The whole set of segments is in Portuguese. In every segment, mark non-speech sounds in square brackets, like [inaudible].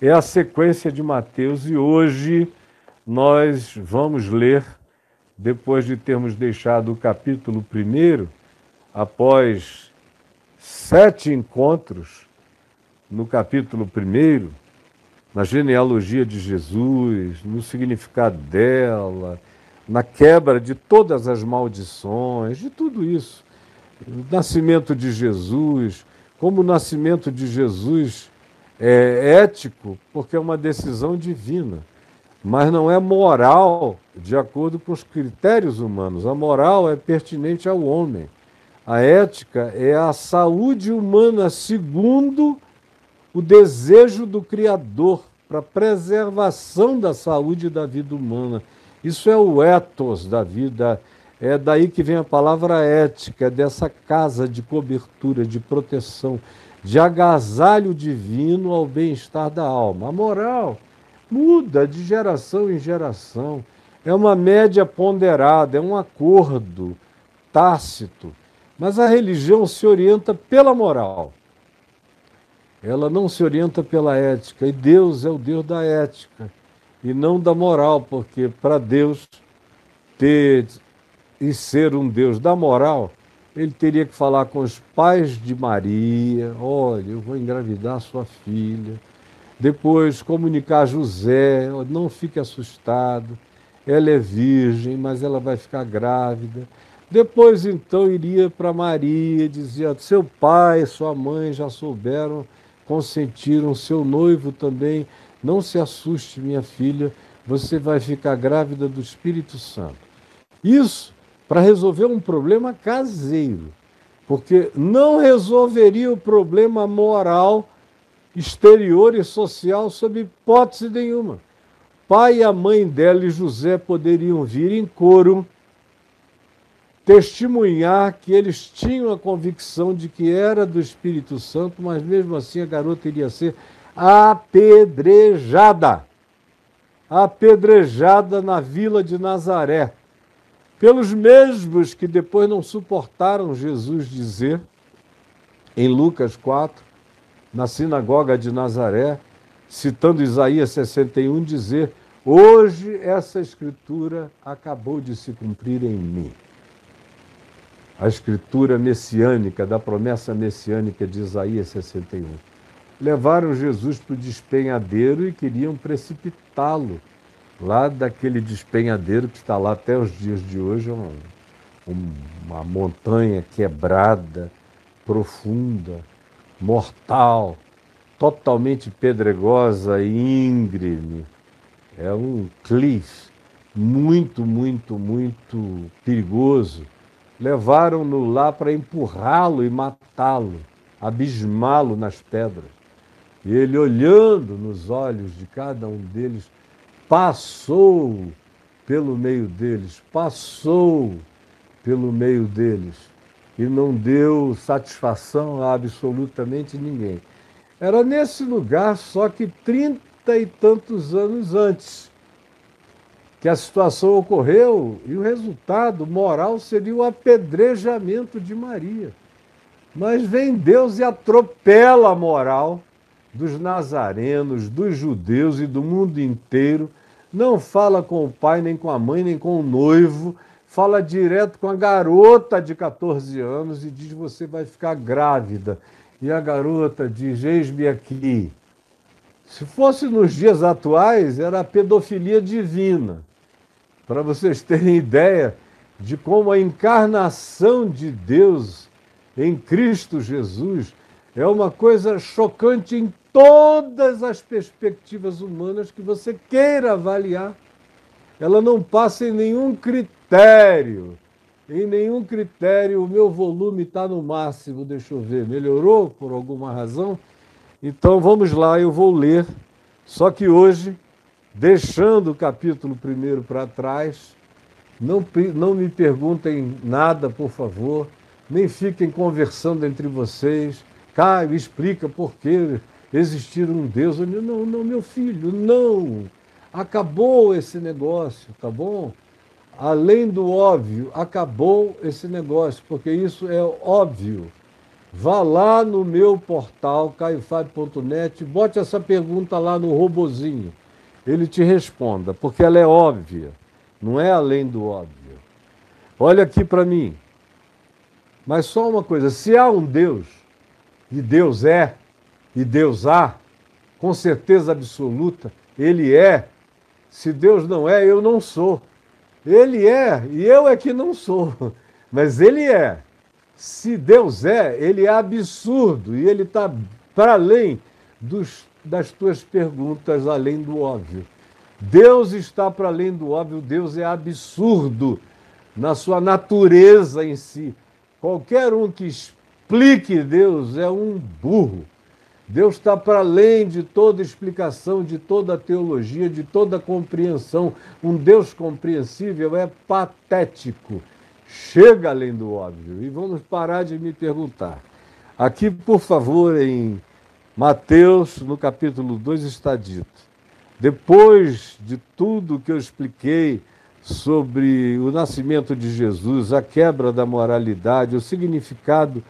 é a sequência de Mateus e hoje nós vamos ler, depois de termos deixado o capítulo primeiro, após sete encontros no capítulo primeiro, na genealogia de Jesus, no significado dela, na quebra de todas as maldições, de tudo isso. O nascimento de Jesus, como o nascimento de Jesus é ético, porque é uma decisão divina, mas não é moral de acordo com os critérios humanos. A moral é pertinente ao homem. A ética é a saúde humana segundo o desejo do Criador para a preservação da saúde da vida humana. Isso é o ethos da vida. É daí que vem a palavra ética, é dessa casa de cobertura, de proteção, de agasalho divino ao bem-estar da alma. A moral muda de geração em geração. É uma média ponderada, é um acordo tácito. Mas a religião se orienta pela moral ela não se orienta pela ética. E Deus é o Deus da ética e não da moral, porque para Deus ter e ser um Deus da moral, ele teria que falar com os pais de Maria: olha, eu vou engravidar sua filha. Depois comunicar a José: não fique assustado, ela é virgem, mas ela vai ficar grávida. Depois, então, iria para Maria, dizia: seu pai sua mãe já souberam consentiram, seu noivo também. Não se assuste, minha filha, você vai ficar grávida do Espírito Santo. Isso para resolver um problema caseiro, porque não resolveria o problema moral, exterior e social sob hipótese nenhuma. Pai e a mãe dela e José poderiam vir em coro testemunhar que eles tinham a convicção de que era do Espírito Santo, mas mesmo assim a garota iria ser apedrejada. Apedrejada na vila de Nazaré, pelos mesmos que depois não suportaram Jesus dizer, em Lucas 4, na sinagoga de Nazaré, citando Isaías 61, dizer: Hoje essa escritura acabou de se cumprir em mim a escritura messiânica, da promessa messiânica de Isaías 61. Levaram Jesus para o despenhadeiro e queriam precipitá-lo lá daquele despenhadeiro que está lá até os dias de hoje, uma, uma montanha quebrada, profunda, mortal, totalmente pedregosa e íngreme. É um cliff muito, muito, muito perigoso levaram-no lá para empurrá-lo e matá-lo, abismá-lo nas pedras. E ele, olhando nos olhos de cada um deles, passou pelo meio deles, passou pelo meio deles e não deu satisfação a absolutamente ninguém. Era nesse lugar, só que trinta e tantos anos antes que a situação ocorreu e o resultado moral seria o apedrejamento de Maria. Mas vem Deus e atropela a moral dos nazarenos, dos judeus e do mundo inteiro. Não fala com o pai, nem com a mãe, nem com o noivo. Fala direto com a garota de 14 anos e diz: Você vai ficar grávida. E a garota diz: Eis-me aqui. Se fosse nos dias atuais, era a pedofilia divina para vocês terem ideia de como a encarnação de Deus em Cristo Jesus é uma coisa chocante em todas as perspectivas humanas que você queira avaliar. Ela não passa em nenhum critério. Em nenhum critério, o meu volume está no máximo, deixa eu ver. Melhorou por alguma razão? Então vamos lá, eu vou ler. Só que hoje deixando o capítulo primeiro para trás. Não, não me perguntem nada, por favor, nem fiquem conversando entre vocês. Caio, explica por que existir um Deus. Não, não, meu filho, não. Acabou esse negócio, tá bom? Além do óbvio, acabou esse negócio, porque isso é óbvio. Vá lá no meu portal, caifab.net, bote essa pergunta lá no robozinho. Ele te responda, porque ela é óbvia, não é além do óbvio. Olha aqui para mim. Mas só uma coisa: se há um Deus, e Deus é, e Deus há, com certeza absoluta, Ele é. Se Deus não é, eu não sou. Ele é, e eu é que não sou. [laughs] Mas Ele é. Se Deus é, Ele é absurdo, e Ele está para além dos, das tuas perguntas, além do óbvio. Deus está para além do óbvio, Deus é absurdo na sua natureza em si. Qualquer um que explique Deus é um burro. Deus está para além de toda explicação, de toda teologia, de toda compreensão. Um Deus compreensível é patético. Chega além do óbvio. E vamos parar de me perguntar. Aqui, por favor, em Mateus, no capítulo 2, está dito: depois de tudo que eu expliquei sobre o nascimento de Jesus, a quebra da moralidade, o significado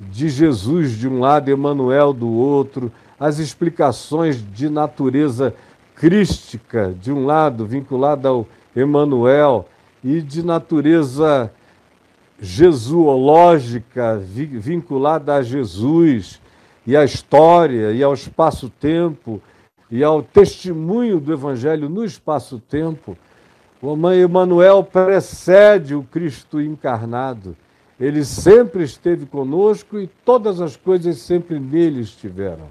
de Jesus de um lado, Emanuel do outro, as explicações de natureza crística de um lado, vinculada ao Emanuel, e de natureza jesuológica, vinculada a Jesus e à história e ao espaço-tempo e ao testemunho do Evangelho no espaço-tempo. O Emanuel precede o Cristo encarnado. Ele sempre esteve conosco e todas as coisas sempre nele estiveram.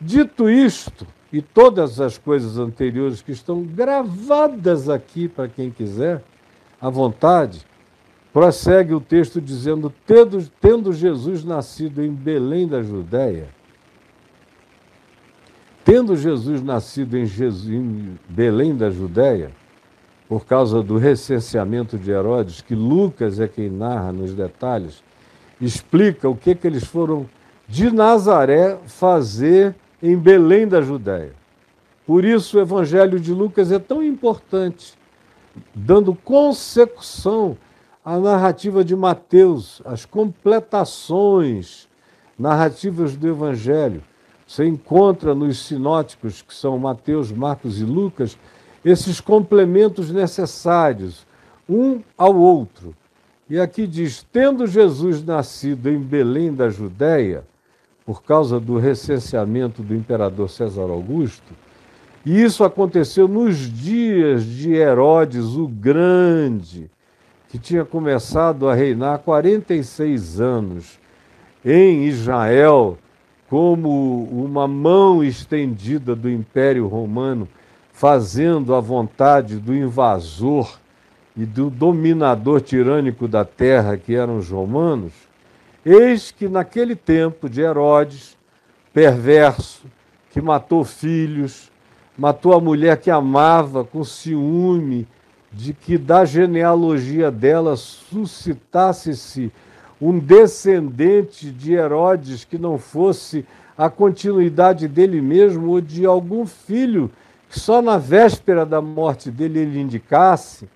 Dito isto, e todas as coisas anteriores que estão gravadas aqui para quem quiser, à vontade, prossegue o texto dizendo: tendo, tendo Jesus nascido em Belém da Judéia, tendo Jesus nascido em, Jesus, em Belém da Judéia, por causa do recenseamento de Herodes, que Lucas é quem narra nos detalhes, explica o que, que eles foram de Nazaré fazer em Belém da Judéia. Por isso o Evangelho de Lucas é tão importante, dando consecução à narrativa de Mateus, as completações narrativas do Evangelho. Você encontra nos sinóticos, que são Mateus, Marcos e Lucas, esses complementos necessários, um ao outro. E aqui diz: tendo Jesus nascido em Belém da Judéia, por causa do recenseamento do imperador César Augusto, e isso aconteceu nos dias de Herodes o Grande, que tinha começado a reinar 46 anos em Israel, como uma mão estendida do Império Romano fazendo a vontade do invasor e do dominador tirânico da terra, que eram os romanos, eis que naquele tempo de Herodes, perverso, que matou filhos, matou a mulher que amava com ciúme de que da genealogia dela suscitasse-se um descendente de Herodes que não fosse a continuidade dele mesmo ou de algum filho só na véspera da morte dele ele indicasse,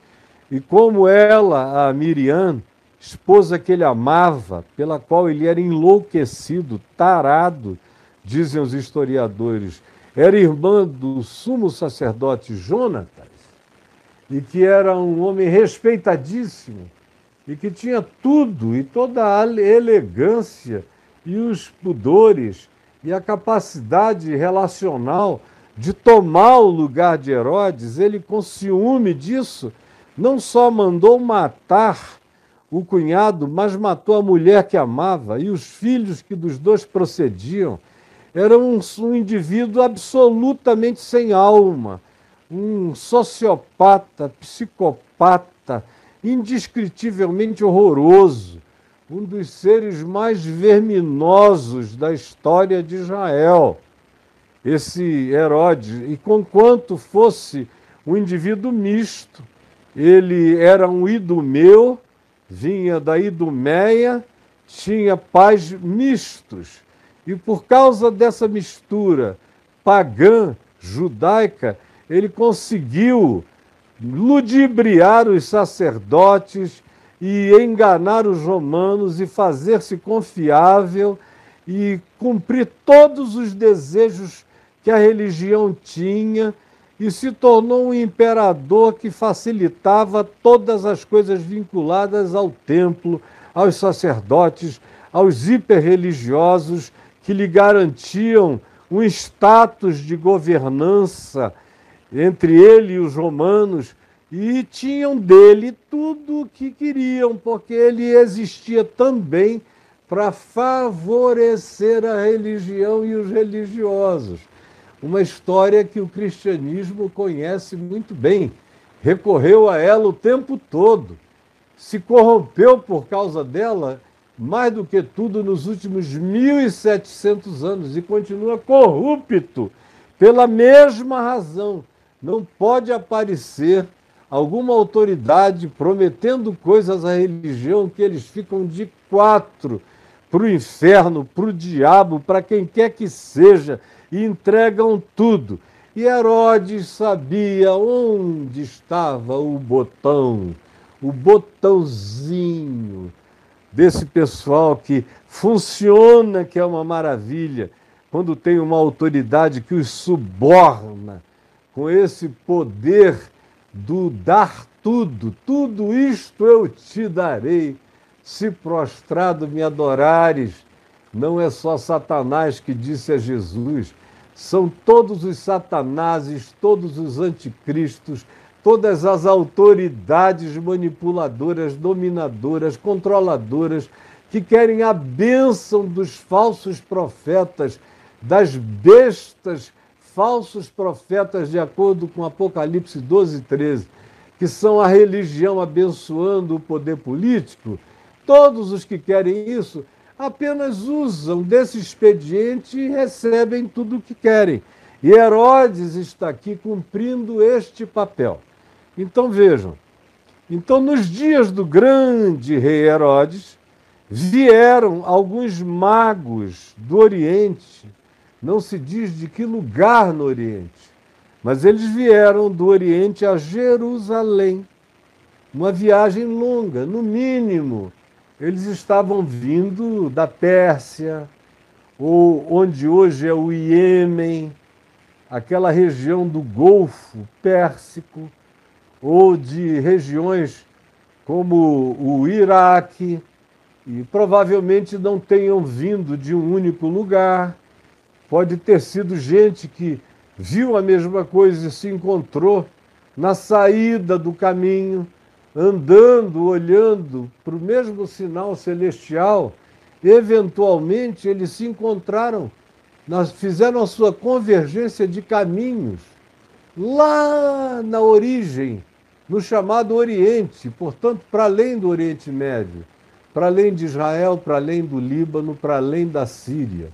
e como ela, a Miriam, esposa que ele amava, pela qual ele era enlouquecido, tarado, dizem os historiadores, era irmã do sumo sacerdote Jonatas, e que era um homem respeitadíssimo, e que tinha tudo, e toda a elegância, e os pudores, e a capacidade relacional de tomar o lugar de Herodes, ele, com ciúme disso, não só mandou matar o cunhado, mas matou a mulher que amava e os filhos que dos dois procediam. Era um, um indivíduo absolutamente sem alma, um sociopata, psicopata, indescritivelmente horroroso, um dos seres mais verminosos da história de Israel esse Herodes, e conquanto fosse um indivíduo misto, ele era um idumeu, vinha da Idumeia, tinha pais mistos. E por causa dessa mistura pagã, judaica, ele conseguiu ludibriar os sacerdotes e enganar os romanos e fazer-se confiável e cumprir todos os desejos que a religião tinha e se tornou um imperador que facilitava todas as coisas vinculadas ao templo, aos sacerdotes, aos hiperreligiosos que lhe garantiam um status de governança entre ele e os romanos e tinham dele tudo o que queriam, porque ele existia também para favorecer a religião e os religiosos uma história que o cristianismo conhece muito bem, recorreu a ela o tempo todo, se corrompeu por causa dela mais do que tudo nos últimos 1.700 anos e continua corrupto pela mesma razão. Não pode aparecer alguma autoridade prometendo coisas à religião que eles ficam de quatro para o inferno, para o diabo, para quem quer que seja e entregam tudo. E Herodes sabia onde estava o botão, o botãozinho desse pessoal que funciona, que é uma maravilha, quando tem uma autoridade que os suborna com esse poder do dar tudo, tudo isto eu te darei, se prostrado me adorares. Não é só Satanás que disse a Jesus, são todos os satanases, todos os anticristos, todas as autoridades manipuladoras, dominadoras, controladoras, que querem a bênção dos falsos profetas, das bestas falsos profetas, de acordo com Apocalipse 12, 13, que são a religião abençoando o poder político. Todos os que querem isso apenas usam desse expediente e recebem tudo o que querem. E Herodes está aqui cumprindo este papel. Então vejam, então nos dias do grande rei Herodes, vieram alguns magos do Oriente, não se diz de que lugar no Oriente, mas eles vieram do Oriente a Jerusalém. Uma viagem longa, no mínimo eles estavam vindo da Pérsia, ou onde hoje é o Iêmen, aquela região do Golfo Pérsico, ou de regiões como o Iraque, e provavelmente não tenham vindo de um único lugar. Pode ter sido gente que viu a mesma coisa e se encontrou na saída do caminho andando, olhando para o mesmo sinal celestial, eventualmente eles se encontraram, fizeram a sua convergência de caminhos lá na origem, no chamado Oriente, portanto, para além do Oriente Médio, para além de Israel, para além do Líbano, para além da Síria.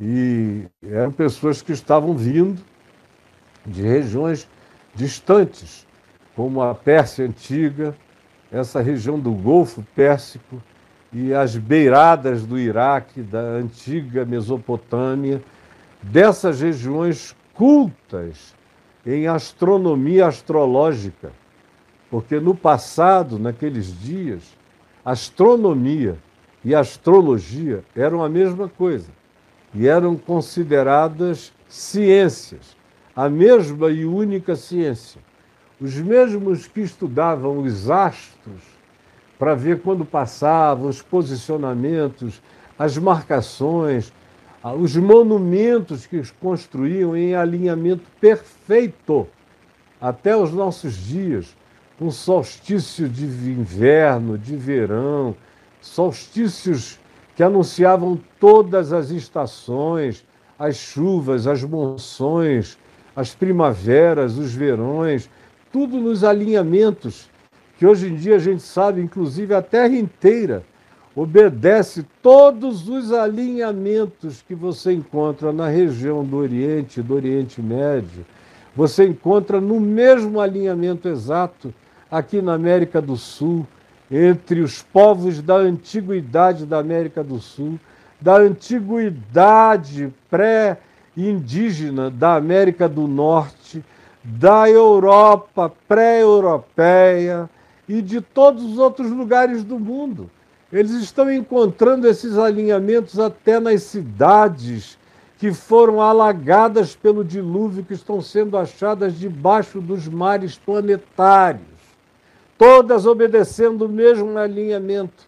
E eram pessoas que estavam vindo de regiões distantes como a Pérsia Antiga, essa região do Golfo Pérsico e as beiradas do Iraque, da antiga Mesopotâmia, dessas regiões cultas em astronomia astrológica. Porque no passado, naqueles dias, astronomia e astrologia eram a mesma coisa e eram consideradas ciências, a mesma e única ciência. Os mesmos que estudavam os astros para ver quando passavam, os posicionamentos, as marcações, ah, os monumentos que construíam em alinhamento perfeito até os nossos dias, com solstício de inverno, de verão, solstícios que anunciavam todas as estações, as chuvas, as monções, as primaveras, os verões, tudo nos alinhamentos, que hoje em dia a gente sabe, inclusive a Terra inteira obedece todos os alinhamentos que você encontra na região do Oriente, do Oriente Médio. Você encontra no mesmo alinhamento exato aqui na América do Sul, entre os povos da antiguidade da América do Sul, da antiguidade pré-indígena da América do Norte da Europa pré-europeia e de todos os outros lugares do mundo. Eles estão encontrando esses alinhamentos até nas cidades que foram alagadas pelo dilúvio, que estão sendo achadas debaixo dos mares planetários, todas obedecendo o mesmo alinhamento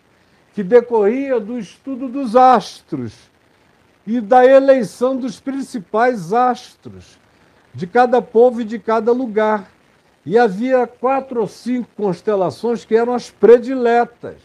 que decorria do estudo dos astros e da eleição dos principais astros de cada povo e de cada lugar. E havia quatro ou cinco constelações que eram as prediletas.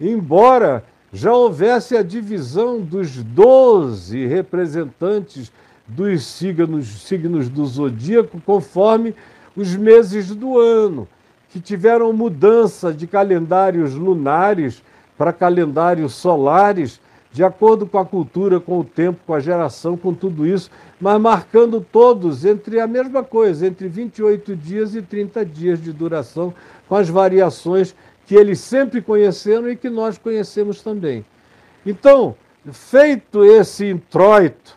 Embora já houvesse a divisão dos doze representantes dos signos, signos do zodíaco conforme os meses do ano, que tiveram mudança de calendários lunares para calendários solares, de acordo com a cultura, com o tempo, com a geração, com tudo isso, mas marcando todos entre a mesma coisa, entre 28 dias e 30 dias de duração, com as variações que eles sempre conheceram e que nós conhecemos também. Então, feito esse introito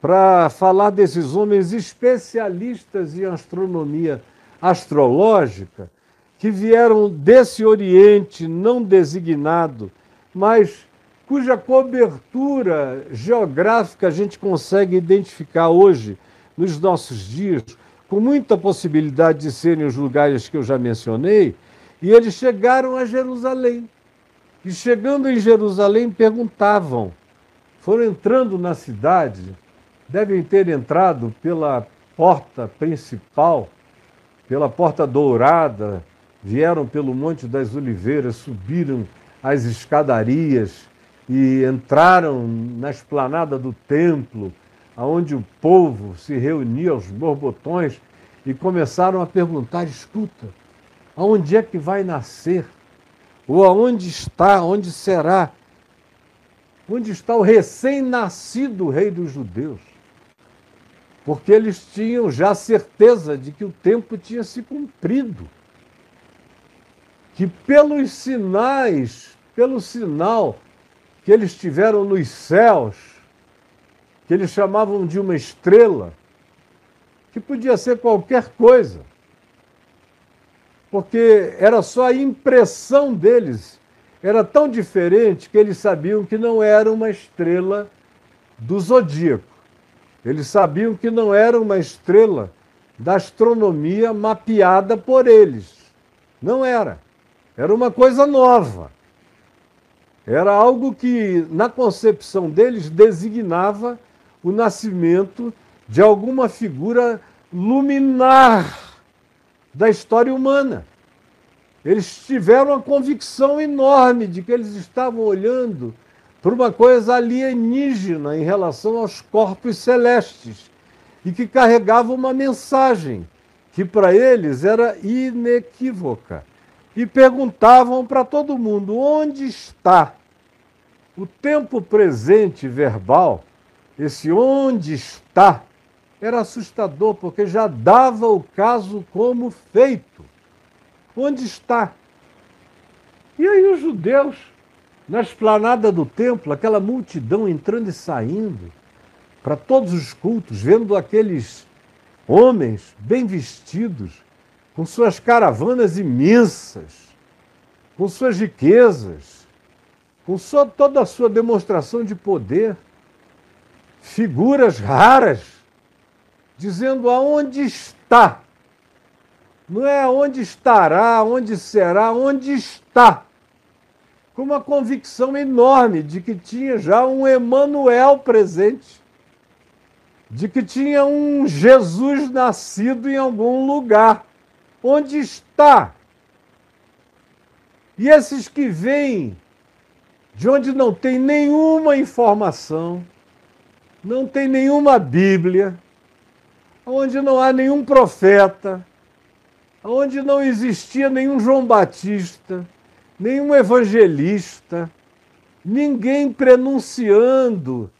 para falar desses homens especialistas em astronomia astrológica, que vieram desse Oriente não designado, mas cuja cobertura geográfica a gente consegue identificar hoje, nos nossos dias, com muita possibilidade de serem os lugares que eu já mencionei, e eles chegaram a Jerusalém. E chegando em Jerusalém, perguntavam, foram entrando na cidade, devem ter entrado pela porta principal, pela porta dourada, vieram pelo Monte das Oliveiras, subiram as escadarias e entraram na esplanada do templo, aonde o povo se reunia aos borbotões e começaram a perguntar: escuta, aonde é que vai nascer? Ou aonde está, onde será? Onde está o recém-nascido rei dos judeus? Porque eles tinham já certeza de que o tempo tinha se cumprido. Que pelos sinais, pelo sinal que eles tiveram nos céus, que eles chamavam de uma estrela, que podia ser qualquer coisa, porque era só a impressão deles. Era tão diferente que eles sabiam que não era uma estrela do zodíaco. Eles sabiam que não era uma estrela da astronomia mapeada por eles. Não era. Era uma coisa nova. Era algo que, na concepção deles, designava o nascimento de alguma figura luminar da história humana. Eles tiveram uma convicção enorme de que eles estavam olhando para uma coisa alienígena em relação aos corpos celestes e que carregava uma mensagem que para eles era inequívoca. E perguntavam para todo mundo: onde está o tempo presente verbal? Esse onde está era assustador, porque já dava o caso como feito. Onde está? E aí os judeus, na esplanada do templo, aquela multidão entrando e saindo, para todos os cultos, vendo aqueles homens bem vestidos, com suas caravanas imensas, com suas riquezas, com sua, toda a sua demonstração de poder, figuras raras dizendo aonde está. Não é onde estará, onde será, onde está. Com uma convicção enorme de que tinha já um Emanuel presente, de que tinha um Jesus nascido em algum lugar. Onde está? E esses que vêm de onde não tem nenhuma informação, não tem nenhuma Bíblia, onde não há nenhum profeta, onde não existia nenhum João Batista, nenhum evangelista, ninguém prenunciando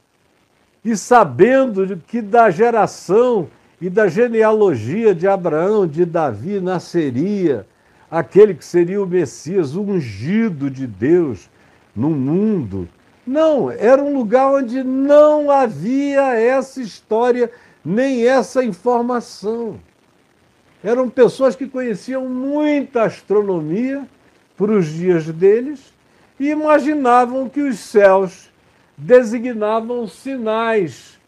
e sabendo que da geração e da genealogia de Abraão, de Davi, nasceria aquele que seria o Messias, o ungido de Deus no mundo. Não, era um lugar onde não havia essa história nem essa informação. eram pessoas que conheciam muita astronomia para os dias deles e imaginavam que os céus designavam sinais,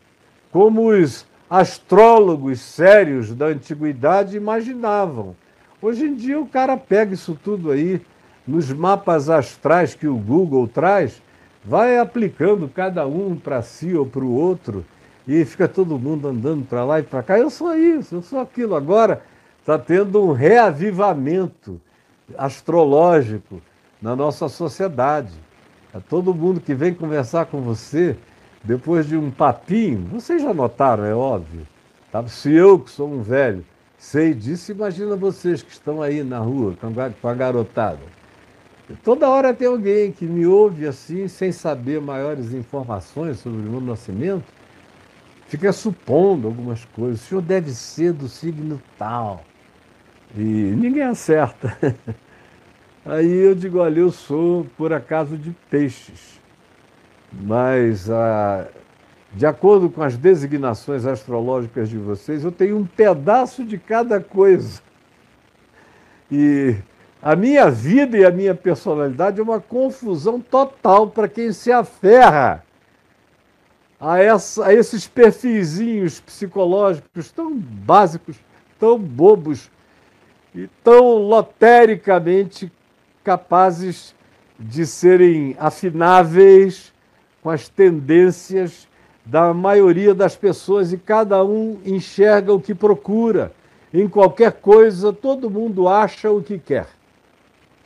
como os astrólogos sérios da antiguidade imaginavam. Hoje em dia o cara pega isso tudo aí nos mapas astrais que o Google traz, vai aplicando cada um para si ou para o outro e fica todo mundo andando para lá e para cá. Eu sou isso, eu sou aquilo. Agora está tendo um reavivamento astrológico na nossa sociedade. A todo mundo que vem conversar com você, depois de um papinho, vocês já notaram, é óbvio. Tá? Se eu, que sou um velho, sei disso, imagina vocês que estão aí na rua com a garotada. Toda hora tem alguém que me ouve assim, sem saber maiores informações sobre o meu nascimento, fica supondo algumas coisas. O senhor deve ser do signo tal. E ninguém acerta. [laughs] Aí eu digo, olha, eu sou por acaso de peixes. Mas ah, de acordo com as designações astrológicas de vocês, eu tenho um pedaço de cada coisa. E a minha vida e a minha personalidade é uma confusão total para quem se aferra a, essa, a esses perfizinhos psicológicos tão básicos, tão bobos e tão lotericamente capazes de serem afináveis com as tendências da maioria das pessoas e cada um enxerga o que procura. Em qualquer coisa, todo mundo acha o que quer.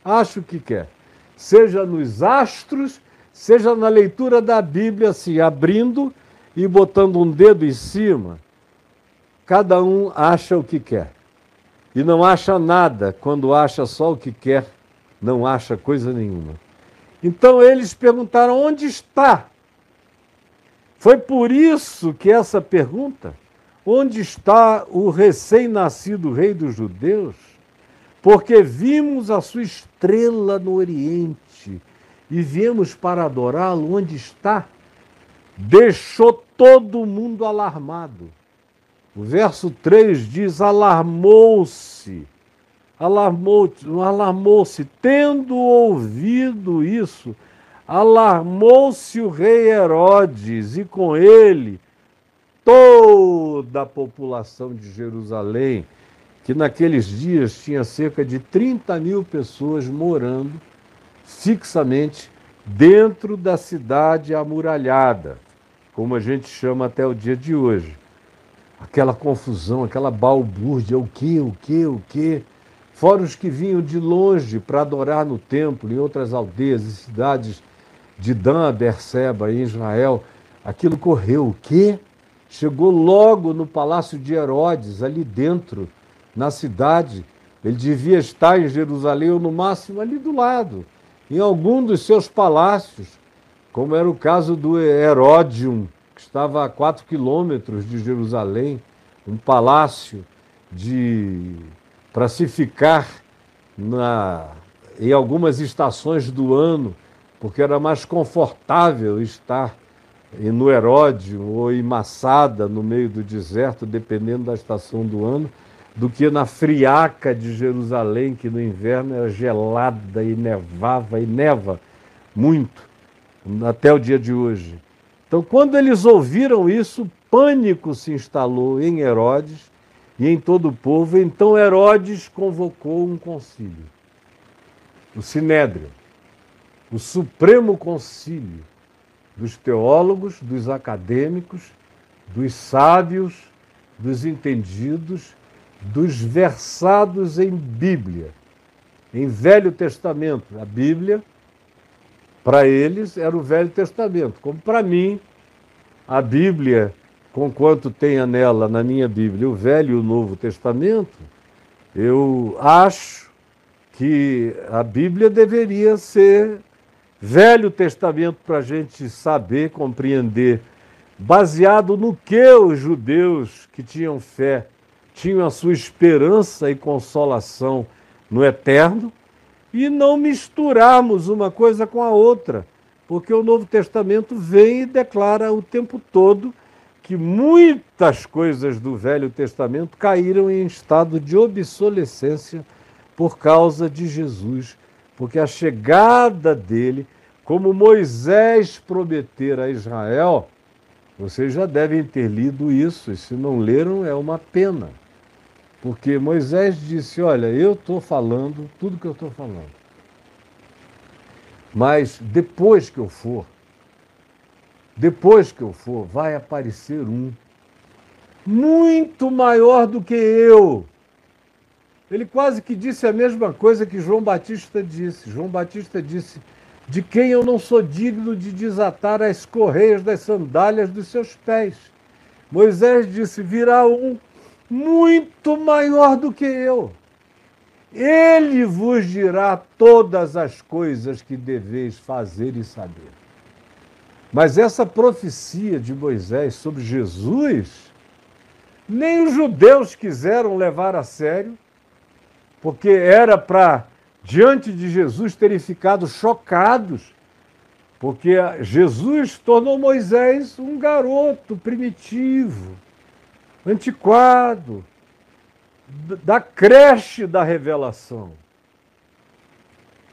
Acha o que quer. Seja nos astros, seja na leitura da Bíblia, se abrindo e botando um dedo em cima. Cada um acha o que quer. E não acha nada quando acha só o que quer, não acha coisa nenhuma. Então eles perguntaram: onde está foi por isso que essa pergunta, onde está o recém-nascido rei dos judeus? Porque vimos a sua estrela no Oriente e viemos para adorá-lo, onde está? Deixou todo mundo alarmado. O verso 3 diz: alarmou-se, alarmou-se, alarmou-se, tendo ouvido isso alarmou-se o rei Herodes e com ele toda a população de Jerusalém, que naqueles dias tinha cerca de 30 mil pessoas morando fixamente dentro da cidade amuralhada, como a gente chama até o dia de hoje. Aquela confusão, aquela balbúrdia, o que, o que, o que. Fora os que vinham de longe para adorar no templo, em outras aldeias e cidades de Dan Berseba em Israel, aquilo correu o quê? Chegou logo no palácio de Herodes, ali dentro, na cidade. Ele devia estar em Jerusalém, ou no máximo ali do lado, em algum dos seus palácios, como era o caso do Heródium, que estava a quatro quilômetros de Jerusalém, um palácio de para se ficar na, em algumas estações do ano porque era mais confortável estar no Heródio ou em Massada, no meio do deserto, dependendo da estação do ano, do que na friaca de Jerusalém, que no inverno era gelada e nevava e neva muito, até o dia de hoje. Então, quando eles ouviram isso, pânico se instalou em Herodes e em todo o povo. Então, Herodes convocou um concílio, o Sinédrio o Supremo Concílio dos teólogos, dos acadêmicos, dos sábios, dos entendidos, dos versados em Bíblia, em Velho Testamento. A Bíblia, para eles, era o Velho Testamento, como para mim, a Bíblia, com quanto tenha nela, na minha Bíblia, o Velho e o Novo Testamento, eu acho que a Bíblia deveria ser Velho Testamento para a gente saber, compreender, baseado no que os judeus que tinham fé tinham a sua esperança e consolação no eterno, e não misturarmos uma coisa com a outra, porque o Novo Testamento vem e declara o tempo todo que muitas coisas do Velho Testamento caíram em estado de obsolescência por causa de Jesus, porque a chegada dele, como Moisés prometera a Israel, vocês já devem ter lido isso, e se não leram, é uma pena. Porque Moisés disse: Olha, eu estou falando tudo que eu estou falando. Mas depois que eu for, depois que eu for, vai aparecer um muito maior do que eu. Ele quase que disse a mesma coisa que João Batista disse. João Batista disse: De quem eu não sou digno de desatar as correias das sandálias dos seus pés. Moisés disse: Virá um muito maior do que eu. Ele vos dirá todas as coisas que deveis fazer e saber. Mas essa profecia de Moisés sobre Jesus, nem os judeus quiseram levar a sério, porque era para, diante de Jesus, terem ficado chocados, porque Jesus tornou Moisés um garoto primitivo, antiquado, da creche da revelação.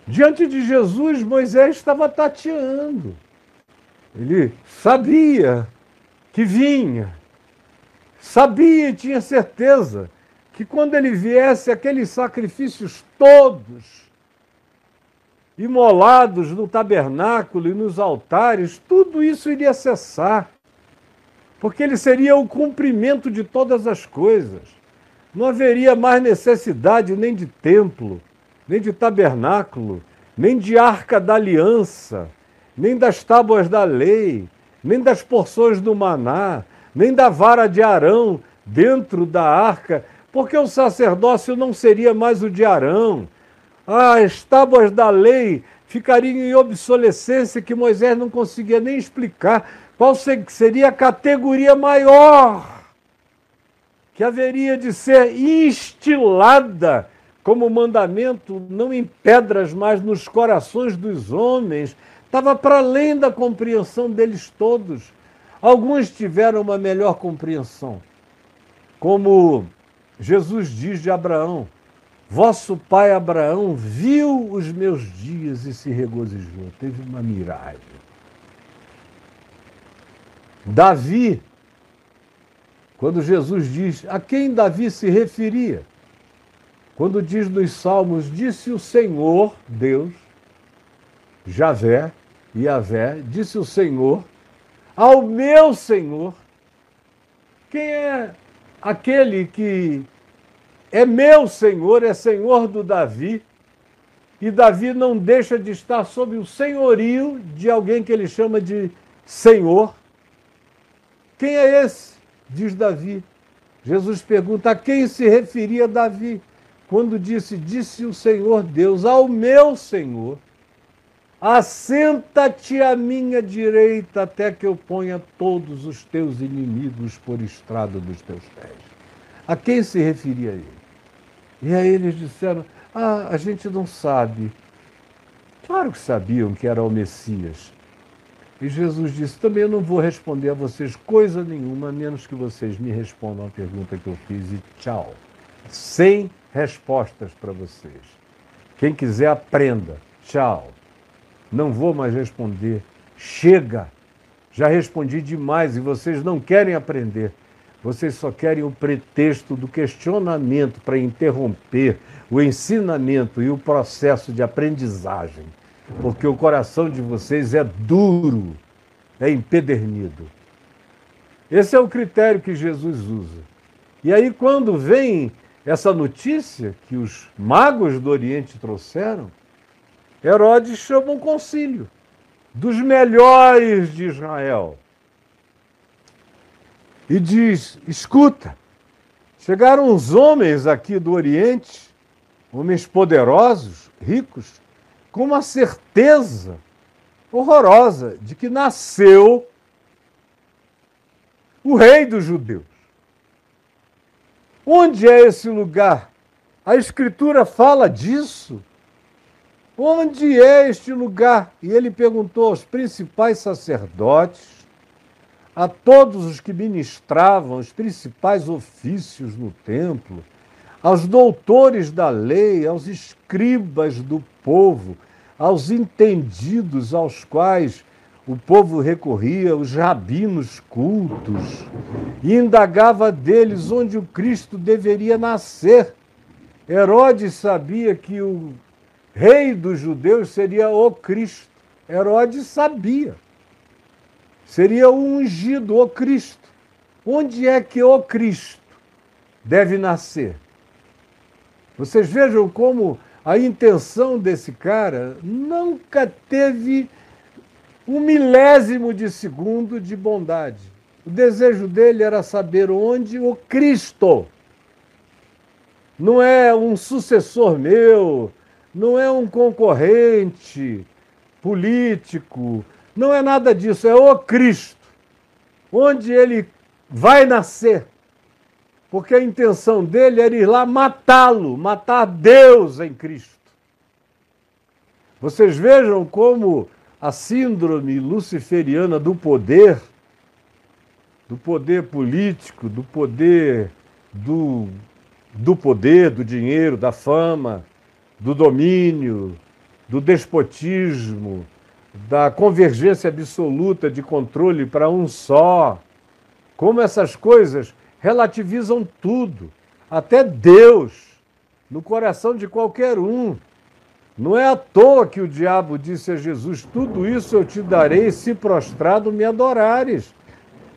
Diante de Jesus, Moisés estava tateando. Ele sabia que vinha, sabia e tinha certeza que quando ele viesse, aqueles sacrifícios todos, imolados no tabernáculo e nos altares, tudo isso iria cessar, porque ele seria o cumprimento de todas as coisas. Não haveria mais necessidade nem de templo, nem de tabernáculo, nem de arca da aliança nem das tábuas da lei, nem das porções do maná, nem da vara de Arão dentro da arca, porque o sacerdócio não seria mais o de Arão. Ah, as tábuas da lei ficariam em obsolescência que Moisés não conseguia nem explicar qual seria a categoria maior que haveria de ser instilada como mandamento, não em pedras, mas nos corações dos homens, Estava para além da compreensão deles todos. Alguns tiveram uma melhor compreensão. Como Jesus diz de Abraão: Vosso pai Abraão viu os meus dias e se regozijou. Teve uma miragem. Davi, quando Jesus diz a quem Davi se referia, quando diz nos Salmos: Disse o Senhor, Deus, Javé, Yahvé, disse o Senhor, ao meu Senhor, quem é aquele que é meu Senhor, é Senhor do Davi, e Davi não deixa de estar sob o senhorio de alguém que ele chama de Senhor. Quem é esse? Diz Davi. Jesus pergunta a quem se referia Davi quando disse: Disse o Senhor Deus ao meu Senhor Assenta-te à minha direita até que eu ponha todos os teus inimigos por estrada dos teus pés. A quem se referia ele? E aí eles disseram: Ah, a gente não sabe. Claro que sabiam que era o Messias. E Jesus disse: Também eu não vou responder a vocês coisa nenhuma, a menos que vocês me respondam a pergunta que eu fiz e tchau. Sem respostas para vocês. Quem quiser, aprenda. Tchau. Não vou mais responder. Chega! Já respondi demais e vocês não querem aprender. Vocês só querem o pretexto do questionamento para interromper o ensinamento e o processo de aprendizagem. Porque o coração de vocês é duro, é empedernido. Esse é o critério que Jesus usa. E aí, quando vem essa notícia que os magos do Oriente trouxeram, Herodes chama um concílio dos melhores de Israel e diz: escuta, chegaram uns homens aqui do Oriente, homens poderosos, ricos, com uma certeza horrorosa de que nasceu o rei dos judeus. Onde é esse lugar? A Escritura fala disso. Onde é este lugar? E ele perguntou aos principais sacerdotes, a todos os que ministravam os principais ofícios no templo, aos doutores da lei, aos escribas do povo, aos entendidos aos quais o povo recorria, os rabinos cultos, e indagava deles onde o Cristo deveria nascer. Herodes sabia que o rei dos judeus seria o Cristo. Herodes sabia. Seria o ungido, o Cristo. Onde é que o Cristo deve nascer? Vocês vejam como a intenção desse cara nunca teve um milésimo de segundo de bondade. O desejo dele era saber onde o Cristo. Não é um sucessor meu, não é um concorrente político, não é nada disso, é o Cristo. Onde ele vai nascer. Porque a intenção dele era ir lá matá-lo, matar Deus em Cristo. Vocês vejam como a síndrome luciferiana do poder, do poder político, do poder do, do poder, do dinheiro, da fama, do domínio, do despotismo, da convergência absoluta de controle para um só. Como essas coisas relativizam tudo, até Deus, no coração de qualquer um. Não é à toa que o diabo disse a Jesus: Tudo isso eu te darei se prostrado me adorares.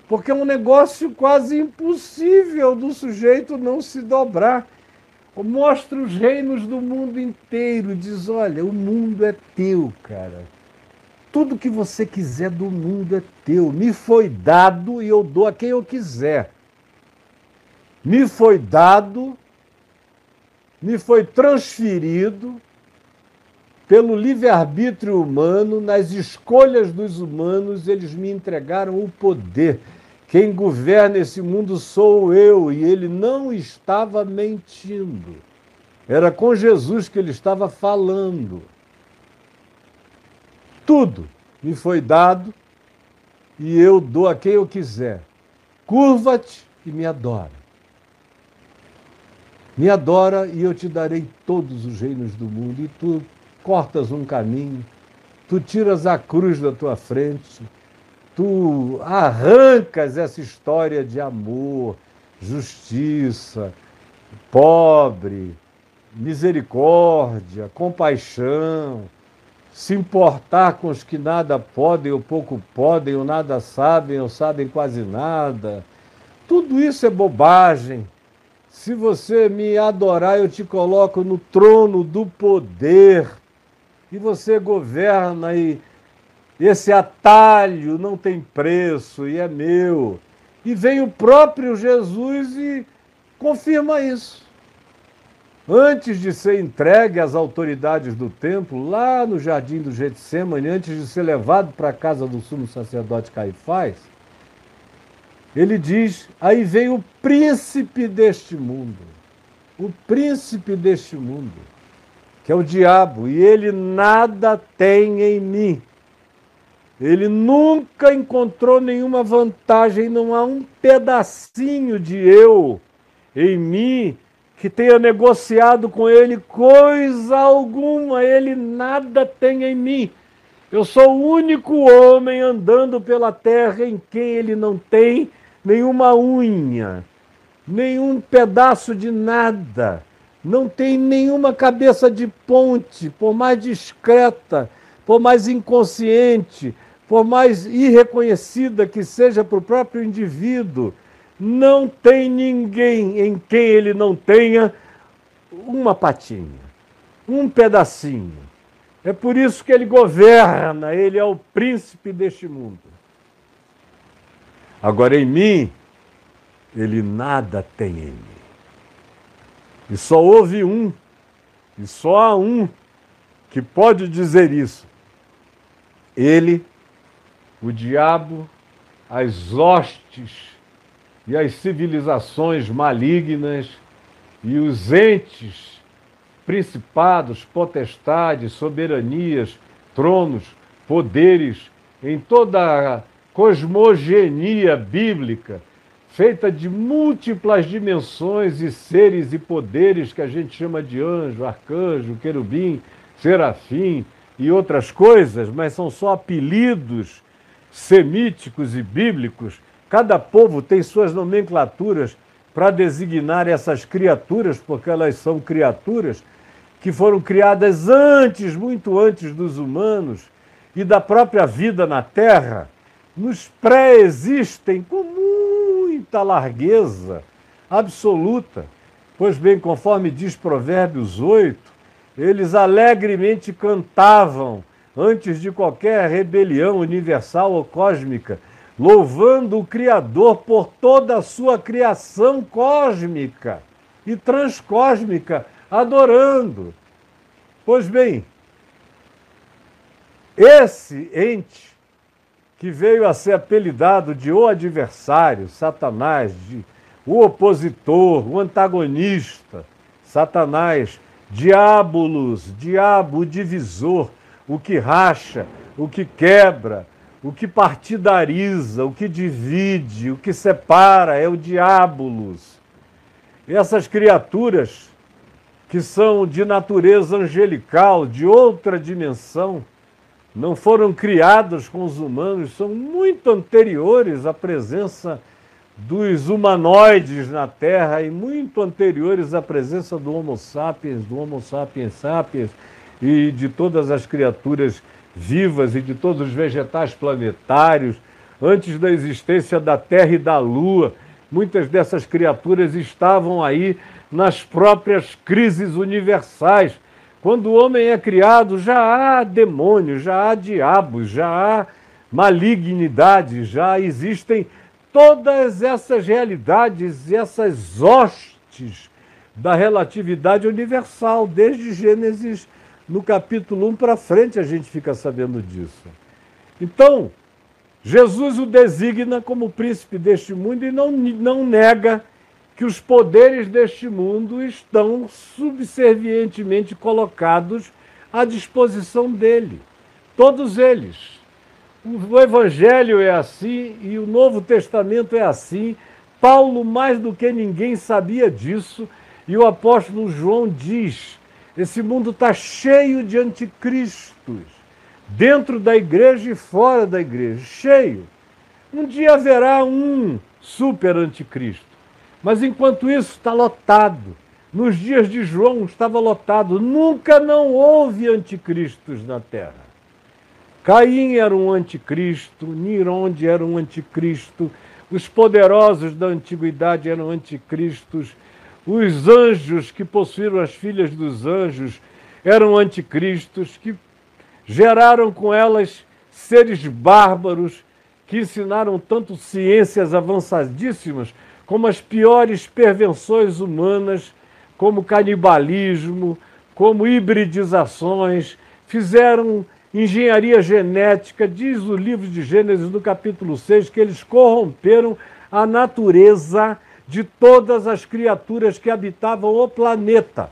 Porque é um negócio quase impossível do sujeito não se dobrar. Mostra os reinos do mundo inteiro, diz: Olha, o mundo é teu, cara. Tudo que você quiser do mundo é teu. Me foi dado e eu dou a quem eu quiser. Me foi dado, me foi transferido pelo livre-arbítrio humano, nas escolhas dos humanos, eles me entregaram o poder. Quem governa esse mundo sou eu, e ele não estava mentindo. Era com Jesus que ele estava falando. Tudo me foi dado e eu dou a quem eu quiser. Curva-te e me adora. Me adora e eu te darei todos os reinos do mundo, e tu cortas um caminho, tu tiras a cruz da tua frente, tu arrancas essa história de amor, justiça, pobre, misericórdia, compaixão, se importar com os que nada podem ou pouco podem, ou nada sabem ou sabem quase nada. Tudo isso é bobagem. Se você me adorar, eu te coloco no trono do poder e você governa e esse atalho não tem preço e é meu. E vem o próprio Jesus e confirma isso. Antes de ser entregue às autoridades do templo, lá no jardim do Getsemane, antes de ser levado para a casa do sumo sacerdote Caifás, ele diz: aí vem o príncipe deste mundo. O príncipe deste mundo que é o diabo, e ele nada tem em mim. Ele nunca encontrou nenhuma vantagem, não há um pedacinho de eu em mim que tenha negociado com ele coisa alguma, ele nada tem em mim. Eu sou o único homem andando pela terra em quem ele não tem nenhuma unha, nenhum pedaço de nada não tem nenhuma cabeça de ponte, por mais discreta, por mais inconsciente, por mais irreconhecida que seja para o próprio indivíduo, não tem ninguém em quem ele não tenha uma patinha, um pedacinho. É por isso que ele governa, ele é o príncipe deste mundo. Agora, em mim, ele nada tem em mim. E só houve um, e só há um, que pode dizer isso. Ele, o diabo, as hostes e as civilizações malignas e os entes, principados, potestades, soberanias, tronos, poderes, em toda a cosmogenia bíblica, feita de múltiplas dimensões e seres e poderes que a gente chama de anjo, arcanjo, querubim, serafim e outras coisas, mas são só apelidos semíticos e bíblicos. Cada povo tem suas nomenclaturas para designar essas criaturas, porque elas são criaturas que foram criadas antes, muito antes dos humanos e da própria vida na Terra, nos pré-existem com muita largueza absoluta. Pois bem, conforme diz Provérbios 8, eles alegremente cantavam antes de qualquer rebelião universal ou cósmica, louvando o Criador por toda a sua criação cósmica e transcósmica, adorando. Pois bem, esse ente que veio a ser apelidado de o adversário, Satanás, de o opositor, o antagonista, Satanás, diabolos, diabo divisor, o que racha, o que quebra, o que partidariza, o que divide, o que separa, é o diabolos. Essas criaturas que são de natureza angelical, de outra dimensão, não foram criados com os humanos, são muito anteriores à presença dos humanoides na Terra e muito anteriores à presença do Homo sapiens, do Homo sapiens sapiens e de todas as criaturas vivas e de todos os vegetais planetários, antes da existência da Terra e da Lua. Muitas dessas criaturas estavam aí nas próprias crises universais quando o homem é criado, já há demônios, já há diabos, já há malignidade, já existem todas essas realidades, essas hostes da relatividade universal, desde Gênesis no capítulo 1 para frente a gente fica sabendo disso. Então, Jesus o designa como príncipe deste mundo e não, não nega que os poderes deste mundo estão subservientemente colocados à disposição dele. Todos eles. O Evangelho é assim e o Novo Testamento é assim. Paulo, mais do que ninguém, sabia disso e o apóstolo João diz: esse mundo está cheio de anticristos, dentro da igreja e fora da igreja cheio. Um dia haverá um super anticristo. Mas enquanto isso está lotado. Nos dias de João estava lotado. Nunca não houve anticristos na terra. Caim era um anticristo, Nironde era um anticristo, os poderosos da antiguidade eram anticristos, os anjos que possuíram as filhas dos anjos eram anticristos, que geraram com elas seres bárbaros que ensinaram tanto ciências avançadíssimas como as piores pervenções humanas, como canibalismo, como hibridizações, fizeram engenharia genética, diz o livro de Gênesis, no capítulo 6, que eles corromperam a natureza de todas as criaturas que habitavam o planeta.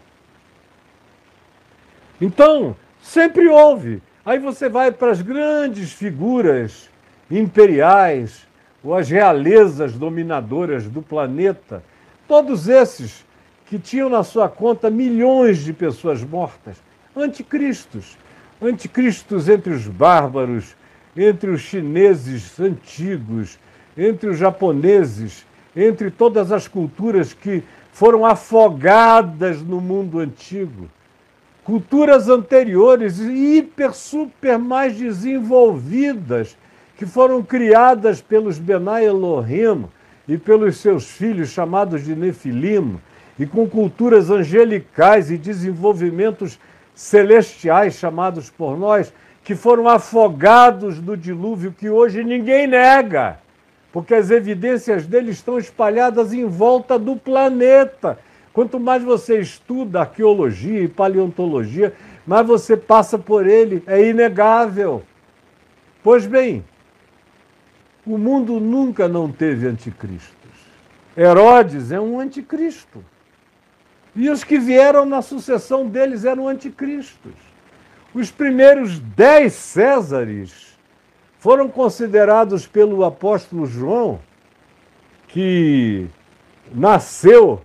Então, sempre houve. Aí você vai para as grandes figuras imperiais, ou as realezas dominadoras do planeta, todos esses que tinham na sua conta milhões de pessoas mortas, anticristos, anticristos entre os bárbaros, entre os chineses antigos, entre os japoneses, entre todas as culturas que foram afogadas no mundo antigo. Culturas anteriores, hiper, super mais desenvolvidas, que foram criadas pelos Benai Elohim e pelos seus filhos chamados de Nefilim, e com culturas angelicais e desenvolvimentos celestiais chamados por nós, que foram afogados no dilúvio que hoje ninguém nega, porque as evidências dele estão espalhadas em volta do planeta. Quanto mais você estuda arqueologia e paleontologia, mais você passa por ele, é inegável. Pois bem, o mundo nunca não teve anticristos. Herodes é um anticristo. E os que vieram na sucessão deles eram anticristos. Os primeiros dez Césares foram considerados pelo apóstolo João, que nasceu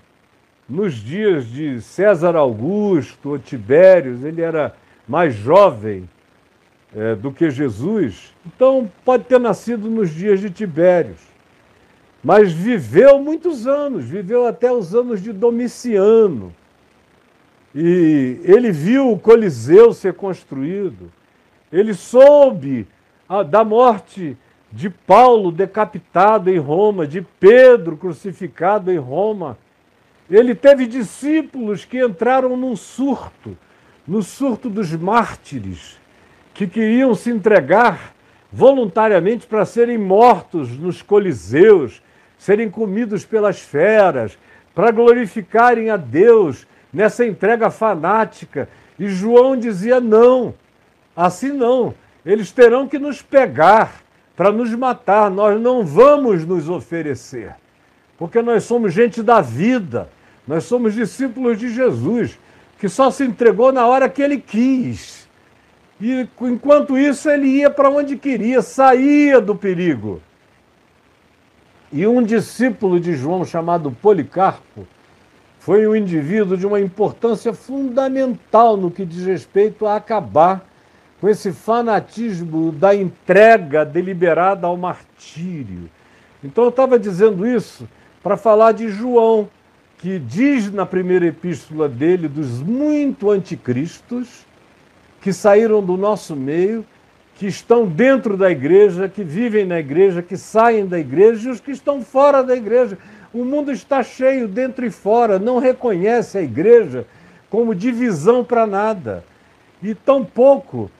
nos dias de César Augusto ou Tibérios, ele era mais jovem é, do que Jesus, então pode ter nascido nos dias de Tibérios. Mas viveu muitos anos, viveu até os anos de Domiciano. E ele viu o Coliseu ser construído, ele soube a, da morte de Paulo decapitado em Roma, de Pedro crucificado em Roma. Ele teve discípulos que entraram num surto, no surto dos mártires, que queriam se entregar voluntariamente para serem mortos nos coliseus, serem comidos pelas feras, para glorificarem a Deus nessa entrega fanática. E João dizia: não, assim não. Eles terão que nos pegar para nos matar. Nós não vamos nos oferecer, porque nós somos gente da vida, nós somos discípulos de Jesus, que só se entregou na hora que ele quis. E enquanto isso, ele ia para onde queria, saía do perigo. E um discípulo de João, chamado Policarpo, foi um indivíduo de uma importância fundamental no que diz respeito a acabar com esse fanatismo da entrega deliberada ao martírio. Então eu estava dizendo isso para falar de João, que diz na primeira epístola dele dos muito anticristos que saíram do nosso meio, que estão dentro da igreja, que vivem na igreja, que saem da igreja e os que estão fora da igreja. O mundo está cheio dentro e fora, não reconhece a igreja como divisão para nada. E tampouco,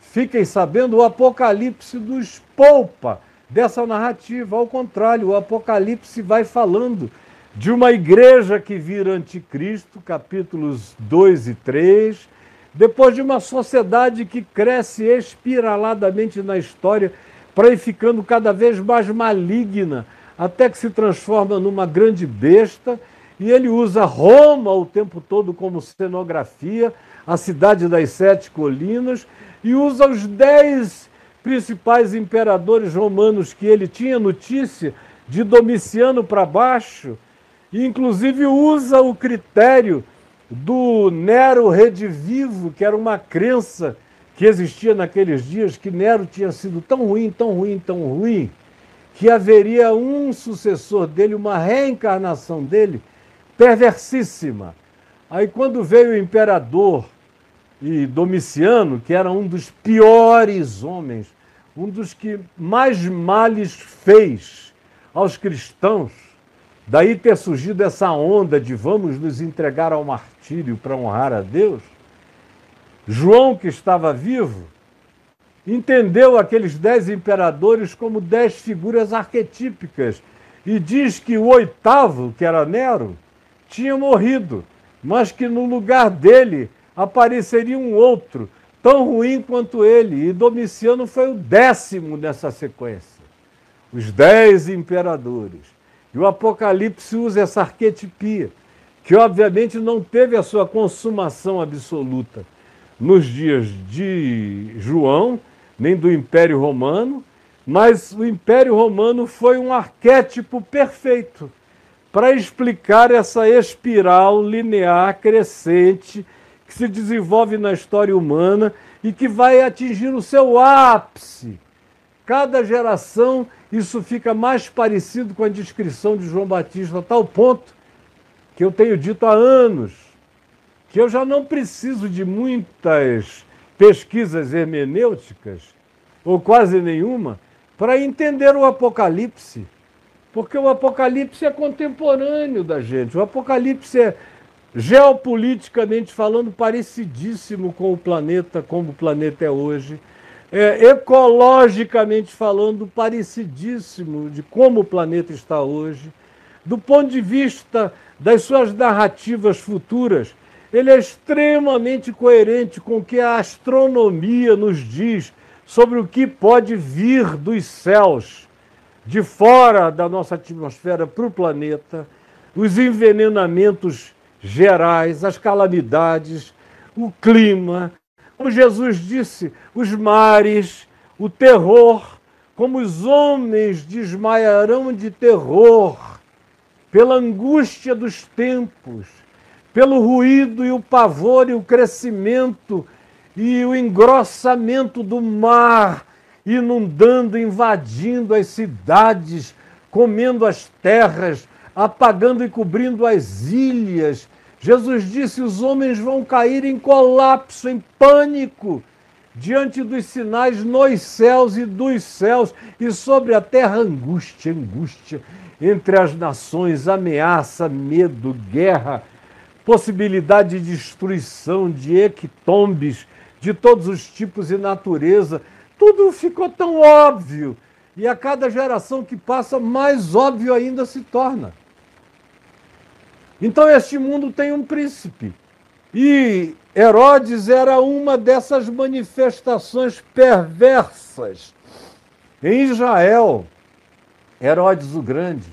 fiquem sabendo, o Apocalipse nos poupa dessa narrativa. Ao contrário, o Apocalipse vai falando de uma igreja que vira anticristo, capítulos 2 e 3, depois de uma sociedade que cresce espiraladamente na história para ir ficando cada vez mais maligna, até que se transforma numa grande besta, e ele usa Roma o tempo todo como cenografia, a cidade das sete colinas, e usa os dez principais imperadores romanos que ele tinha notícia, de Domiciano para baixo, e inclusive usa o critério do Nero redivivo, que era uma crença que existia naqueles dias, que Nero tinha sido tão ruim, tão ruim, tão ruim, que haveria um sucessor dele, uma reencarnação dele, perversíssima. Aí, quando veio o imperador e Domiciano, que era um dos piores homens, um dos que mais males fez aos cristãos, Daí ter surgido essa onda de vamos nos entregar ao martírio para honrar a Deus. João, que estava vivo, entendeu aqueles dez imperadores como dez figuras arquetípicas e diz que o oitavo, que era Nero, tinha morrido, mas que no lugar dele apareceria um outro, tão ruim quanto ele, e Domiciano foi o décimo nessa sequência. Os dez imperadores. E o Apocalipse usa essa arquetipia, que obviamente não teve a sua consumação absoluta nos dias de João, nem do Império Romano, mas o Império Romano foi um arquétipo perfeito para explicar essa espiral linear crescente que se desenvolve na história humana e que vai atingir o seu ápice. Cada geração isso fica mais parecido com a descrição de João Batista, a tal ponto que eu tenho dito há anos que eu já não preciso de muitas pesquisas hermenêuticas, ou quase nenhuma, para entender o Apocalipse. Porque o Apocalipse é contemporâneo da gente. O Apocalipse é, geopoliticamente falando, parecidíssimo com o planeta, como o planeta é hoje é, ecologicamente falando, parecidíssimo de como o planeta está hoje. Do ponto de vista das suas narrativas futuras, ele é extremamente coerente com o que a astronomia nos diz sobre o que pode vir dos céus, de fora da nossa atmosfera para o planeta, os envenenamentos gerais, as calamidades, o clima, como Jesus disse, os mares, o terror, como os homens desmaiarão de terror pela angústia dos tempos, pelo ruído e o pavor e o crescimento e o engrossamento do mar, inundando, invadindo as cidades, comendo as terras, apagando e cobrindo as ilhas. Jesus disse: os homens vão cair em colapso, em pânico, diante dos sinais nos céus e dos céus, e sobre a terra angústia, angústia entre as nações, ameaça, medo, guerra, possibilidade de destruição, de equitombes de todos os tipos e natureza. Tudo ficou tão óbvio. E a cada geração que passa, mais óbvio ainda se torna. Então, este mundo tem um príncipe. E Herodes era uma dessas manifestações perversas. Em Israel, Herodes o Grande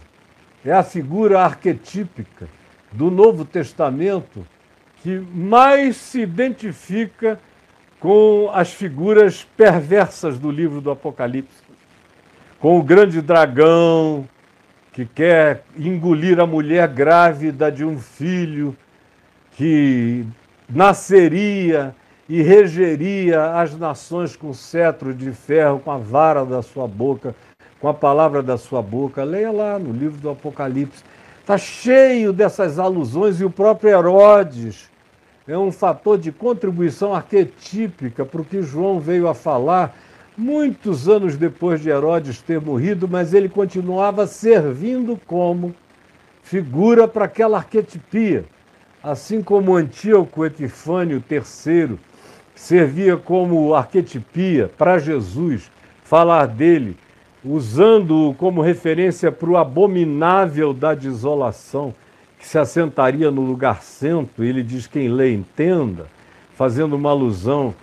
é a figura arquetípica do Novo Testamento que mais se identifica com as figuras perversas do livro do Apocalipse. Com o grande dragão que quer engolir a mulher grávida de um filho que nasceria e regeria as nações com cetro de ferro, com a vara da sua boca, com a palavra da sua boca. Leia lá no livro do Apocalipse. Está cheio dessas alusões e o próprio Herodes é um fator de contribuição arquetípica para o que João veio a falar muitos anos depois de Herodes ter morrido, mas ele continuava servindo como figura para aquela arquetipia. Assim como Antíoco Epifânio III servia como arquetipia para Jesus, falar dele, usando-o como referência para o abominável da desolação que se assentaria no lugar santo, ele diz quem lê entenda, fazendo uma alusão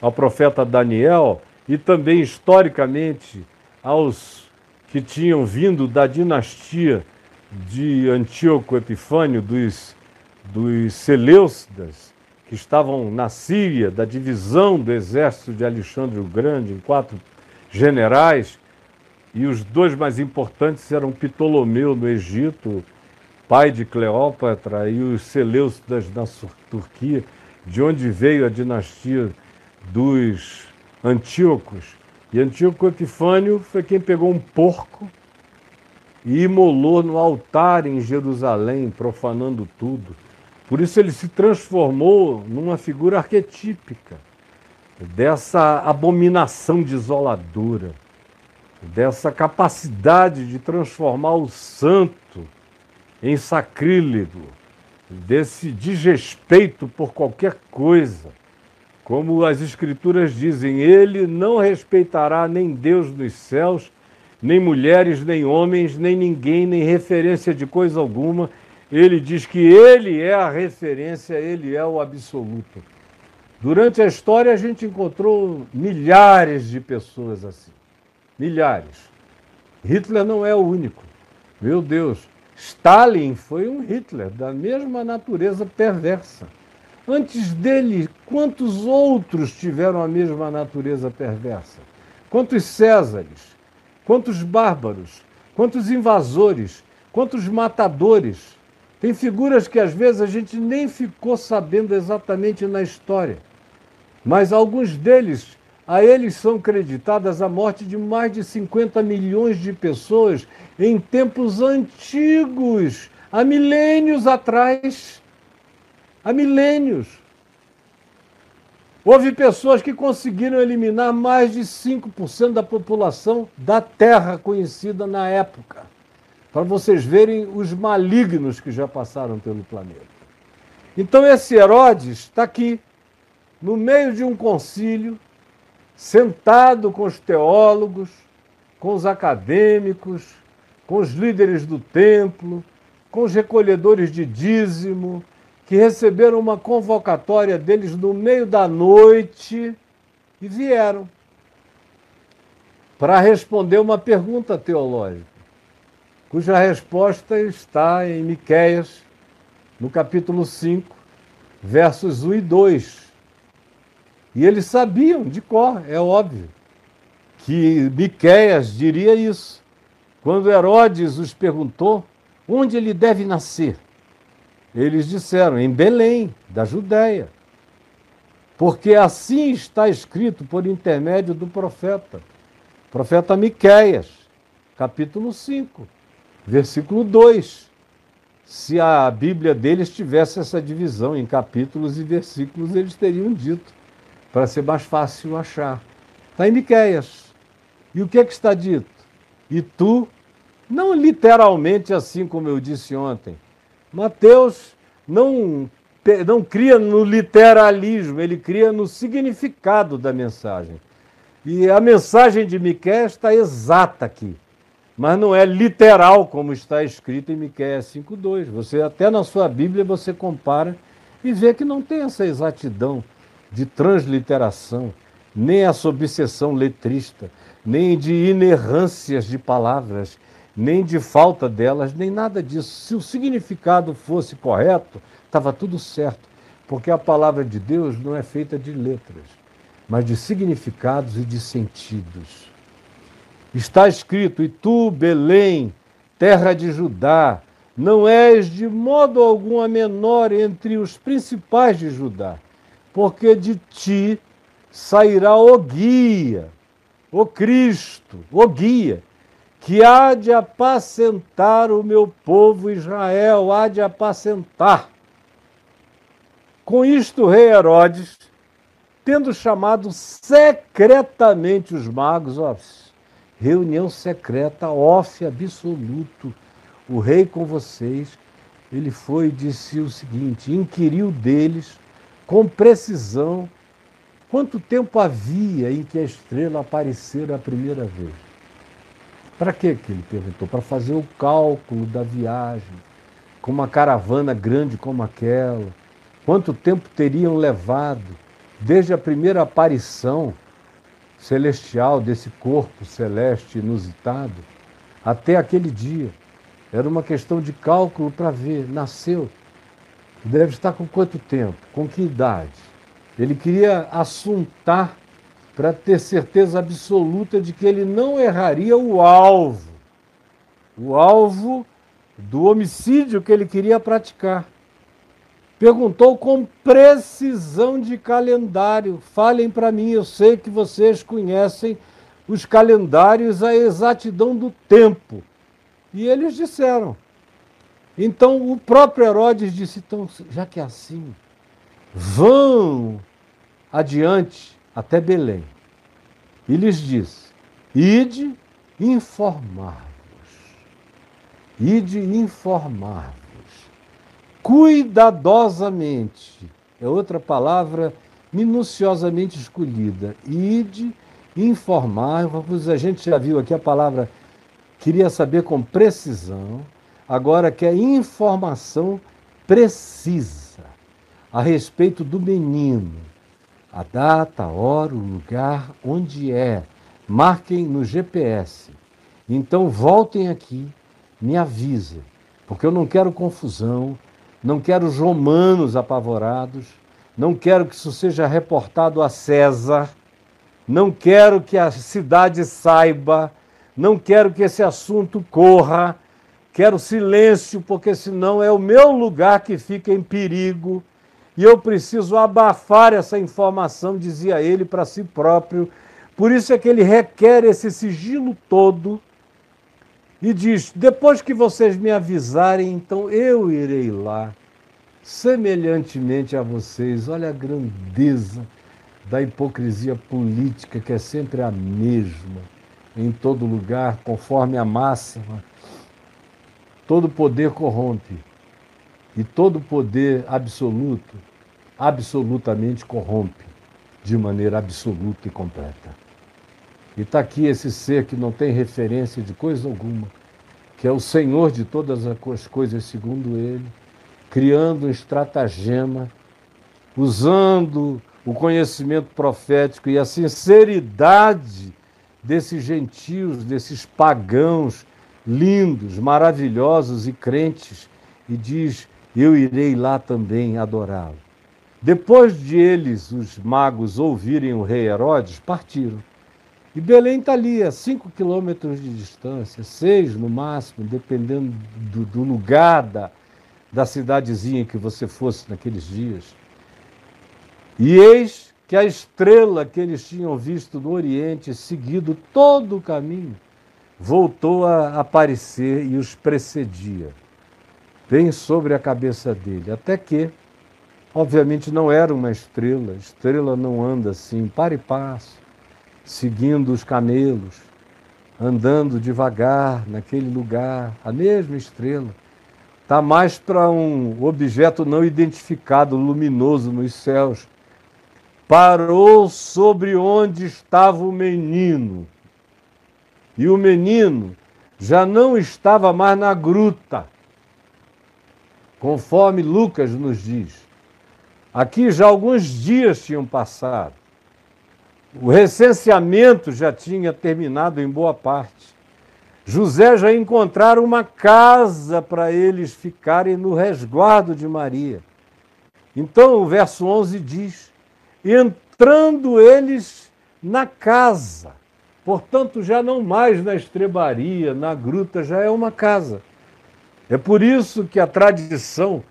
ao profeta Daniel e também historicamente aos que tinham vindo da dinastia de Antíoco Epifânio, dos, dos Seleucidas, que estavam na Síria, da divisão do exército de Alexandre o Grande, em quatro generais, e os dois mais importantes eram Ptolomeu no Egito, pai de Cleópatra, e os Seleucidas na Turquia, de onde veio a dinastia dos Antíocos. E Antíoco Epifânio foi quem pegou um porco e imolou no altar em Jerusalém, profanando tudo. Por isso ele se transformou numa figura arquetípica dessa abominação desoladora, dessa capacidade de transformar o santo em sacrílego, desse desrespeito por qualquer coisa. Como as Escrituras dizem, ele não respeitará nem Deus nos céus, nem mulheres, nem homens, nem ninguém, nem referência de coisa alguma. Ele diz que ele é a referência, ele é o absoluto. Durante a história, a gente encontrou milhares de pessoas assim. Milhares. Hitler não é o único. Meu Deus, Stalin foi um Hitler da mesma natureza perversa. Antes dele, quantos outros tiveram a mesma natureza perversa? Quantos Césares? Quantos bárbaros? Quantos invasores? Quantos matadores? Tem figuras que às vezes a gente nem ficou sabendo exatamente na história. Mas alguns deles a eles são creditadas a morte de mais de 50 milhões de pessoas em tempos antigos, há milênios atrás. Há milênios. Houve pessoas que conseguiram eliminar mais de 5% da população da Terra conhecida na época. Para vocês verem os malignos que já passaram pelo planeta. Então, esse Herodes está aqui, no meio de um concílio, sentado com os teólogos, com os acadêmicos, com os líderes do templo, com os recolhedores de dízimo, que receberam uma convocatória deles no meio da noite e vieram para responder uma pergunta teológica, cuja resposta está em Miqueias, no capítulo 5, versos 1 e 2. E eles sabiam de cor, é óbvio. que Miqueias diria isso. Quando Herodes os perguntou onde ele deve nascer, eles disseram em Belém, da Judéia. Porque assim está escrito por intermédio do profeta, profeta Miqueias, capítulo 5, versículo 2. Se a Bíblia deles tivesse essa divisão em capítulos e versículos, eles teriam dito, para ser mais fácil achar. Está em Miqueias. E o que, é que está dito? E tu, não literalmente assim como eu disse ontem, Mateus não, não cria no literalismo, ele cria no significado da mensagem. E a mensagem de Miqueias está exata aqui, mas não é literal como está escrito em Miqueias 5:2. Você até na sua Bíblia você compara e vê que não tem essa exatidão de transliteração, nem essa obsessão letrista, nem de inerrâncias de palavras, nem de falta delas, nem nada disso. Se o significado fosse correto, estava tudo certo, porque a palavra de Deus não é feita de letras, mas de significados e de sentidos. Está escrito: E tu, Belém, terra de Judá, não és de modo algum a menor entre os principais de Judá, porque de ti sairá o guia, o Cristo, o guia, que há de apacentar o meu povo Israel, há de apacentar. Com isto, o rei Herodes, tendo chamado secretamente os magos, ó, reunião secreta, off absoluto, o rei com vocês, ele foi e disse o seguinte: inquiriu deles com precisão quanto tempo havia em que a estrela aparecera a primeira vez. Para que ele perguntou? Para fazer o cálculo da viagem, com uma caravana grande como aquela. Quanto tempo teriam levado desde a primeira aparição celestial desse corpo celeste inusitado até aquele dia? Era uma questão de cálculo para ver. Nasceu. Deve estar com quanto tempo? Com que idade? Ele queria assuntar para ter certeza absoluta de que ele não erraria o alvo, o alvo do homicídio que ele queria praticar. Perguntou com precisão de calendário. Falem para mim, eu sei que vocês conhecem os calendários, a exatidão do tempo. E eles disseram. Então o próprio Herodes disse: então, já que é assim, vão adiante até Belém e lhes diz: Ide informar-vos, ide informar-vos, cuidadosamente, é outra palavra minuciosamente escolhida, ide informar-vos. A gente já viu aqui a palavra, queria saber com precisão, agora quer informação precisa a respeito do menino a data, a hora, o lugar, onde é. Marquem no GPS. Então voltem aqui, me avisem, porque eu não quero confusão, não quero os romanos apavorados, não quero que isso seja reportado a César, não quero que a cidade saiba, não quero que esse assunto corra, quero silêncio, porque senão é o meu lugar que fica em perigo e eu preciso abafar essa informação, dizia ele para si próprio. Por isso é que ele requer esse sigilo todo e diz: depois que vocês me avisarem, então eu irei lá, semelhantemente a vocês. Olha a grandeza da hipocrisia política, que é sempre a mesma, em todo lugar, conforme a máxima. Todo poder corrompe e todo poder absoluto, absolutamente corrompe de maneira absoluta e completa. E está aqui esse ser que não tem referência de coisa alguma, que é o Senhor de todas as coisas, segundo ele, criando um estratagema, usando o conhecimento profético e a sinceridade desses gentios, desses pagãos lindos, maravilhosos e crentes, e diz: eu irei lá também adorá-lo. Depois de eles, os magos, ouvirem o rei Herodes, partiram. E Belém está ali, a 5 quilômetros de distância, 6 no máximo, dependendo do, do lugar da, da cidadezinha que você fosse naqueles dias. E eis que a estrela que eles tinham visto no Oriente, seguido todo o caminho, voltou a aparecer e os precedia, bem sobre a cabeça dele, até que, obviamente, não era uma estrela, estrela não anda assim, para e passo seguindo os camelos, andando devagar naquele lugar, a mesma estrela. Está mais para um objeto não identificado, luminoso nos céus. Parou sobre onde estava o menino. E o menino já não estava mais na gruta, conforme Lucas nos diz. Aqui já alguns dias tinham passado. O recenseamento já tinha terminado em boa parte. José já encontraram uma casa para eles ficarem no resguardo de Maria. Então o verso 11 diz: entrando eles na casa, portanto já não mais na estrebaria, na gruta, já é uma casa. É por isso que a tradição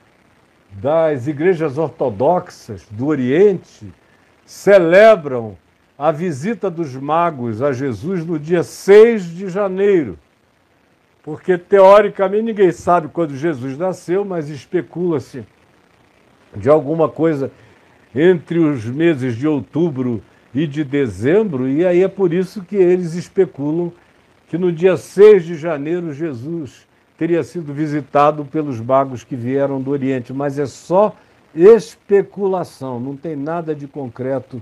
das igrejas ortodoxas do Oriente celebram a visita dos magos a Jesus no dia 6 de janeiro. Porque, teoricamente, ninguém sabe quando Jesus nasceu, mas especula-se de alguma coisa entre os meses de outubro e de dezembro, e aí é por isso que eles especulam que no dia 6 de janeiro Jesus teria sido visitado pelos magos que vieram do Oriente, mas é só especulação, não tem nada de concreto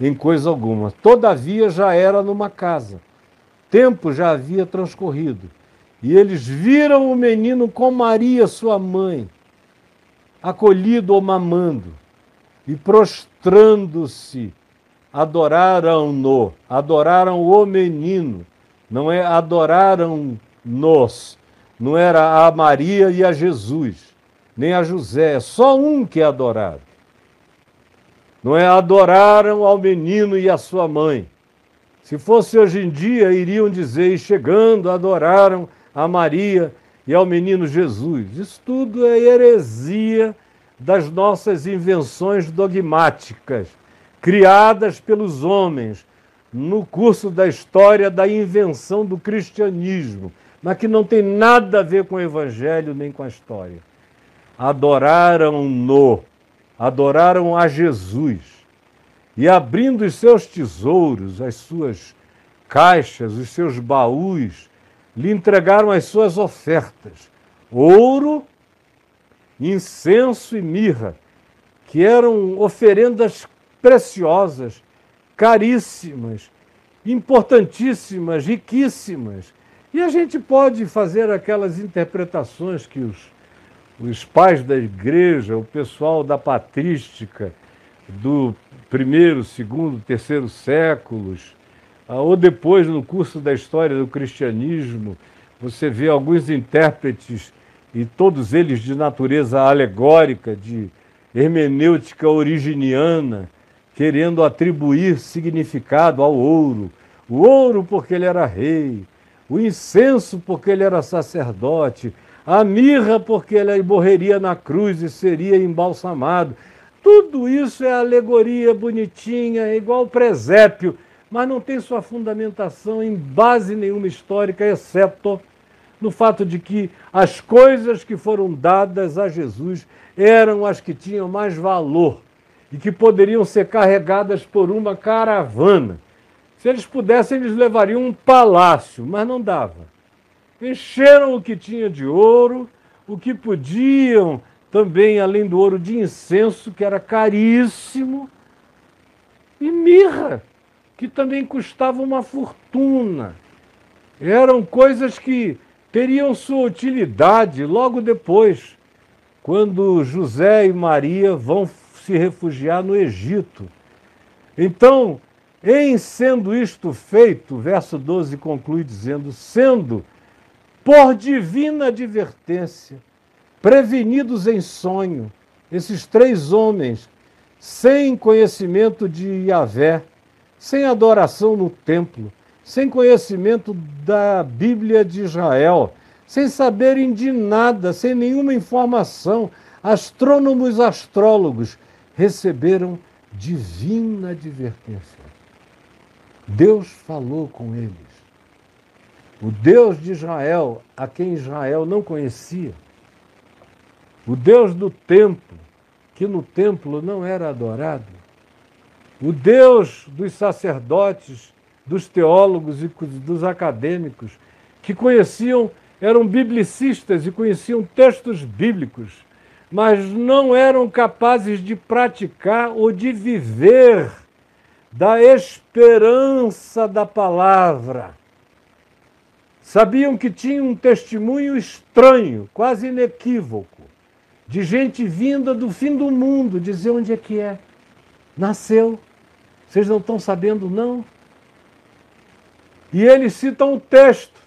em coisa alguma. Todavia já era numa casa. Tempo já havia transcorrido. E eles viram o menino com Maria, sua mãe, acolhido ou mamando, e prostrando-se, adoraram-no, adoraram o menino, não é adoraram-nos, não era a Maria e a Jesus, nem a José, é só um que é adorado não é? Adoraram ao menino e à sua mãe. Se fosse hoje em dia, iriam dizer, e chegando, adoraram a Maria e ao menino Jesus. Isso tudo é heresia das nossas invenções dogmáticas, criadas pelos homens no curso da história da invenção do cristianismo, mas que não tem nada a ver com o evangelho nem com a história. Adoraram-no adoraram a Jesus e, abrindo os seus tesouros, as suas caixas, os seus baús, lhe entregaram as suas ofertas: ouro, incenso e mirra, que eram oferendas preciosas, caríssimas, importantíssimas, riquíssimas. E a gente pode fazer aquelas interpretações que os os pais da igreja, o pessoal da patrística do primeiro, segundo, terceiro séculos, ah, ou depois no curso da história do cristianismo, você vê alguns intérpretes, e todos eles de natureza alegórica, de hermenêutica originiana, querendo atribuir significado ao ouro. O ouro porque ele era rei, o incenso porque ele era sacerdote, a mirra, porque ele morreria na cruz e seria embalsamado. Tudo isso é alegoria bonitinha, igual presépio, mas não tem sua fundamentação em base nenhuma histórica, exceto no fato de que as coisas que foram dadas a Jesus eram as que tinham mais valor e que poderiam ser carregadas por uma caravana. Se eles pudessem, eles levariam um palácio, mas não dava encheram o que tinha de ouro, o que podiam também, além do ouro, de incenso, que era caríssimo, e mirra, que também custava uma fortuna. Eram coisas que teriam sua utilidade logo depois, quando José e Maria vão se refugiar no Egito. Então, em sendo isto feito, verso 12 conclui dizendo: sendo por divina advertência, prevenidos em sonho, esses três homens, sem conhecimento de Yahvé, sem adoração no templo, sem conhecimento da Bíblia de Israel, sem saberem de nada, sem nenhuma informação. Astrônomos astrólogos receberam divina advertência. Deus falou com eles. O Deus de Israel, a quem Israel não conhecia, o Deus do templo, que no templo não era adorado, o Deus dos sacerdotes, dos teólogos e dos acadêmicos, que conheciam, eram biblicistas e conheciam textos bíblicos, mas não eram capazes de praticar ou de viver da esperança da palavra. Sabiam que tinham um testemunho estranho, quase inequívoco, de gente vinda do fim do mundo dizer onde é que é. Nasceu. Vocês não estão sabendo, não? E eles citam o texto.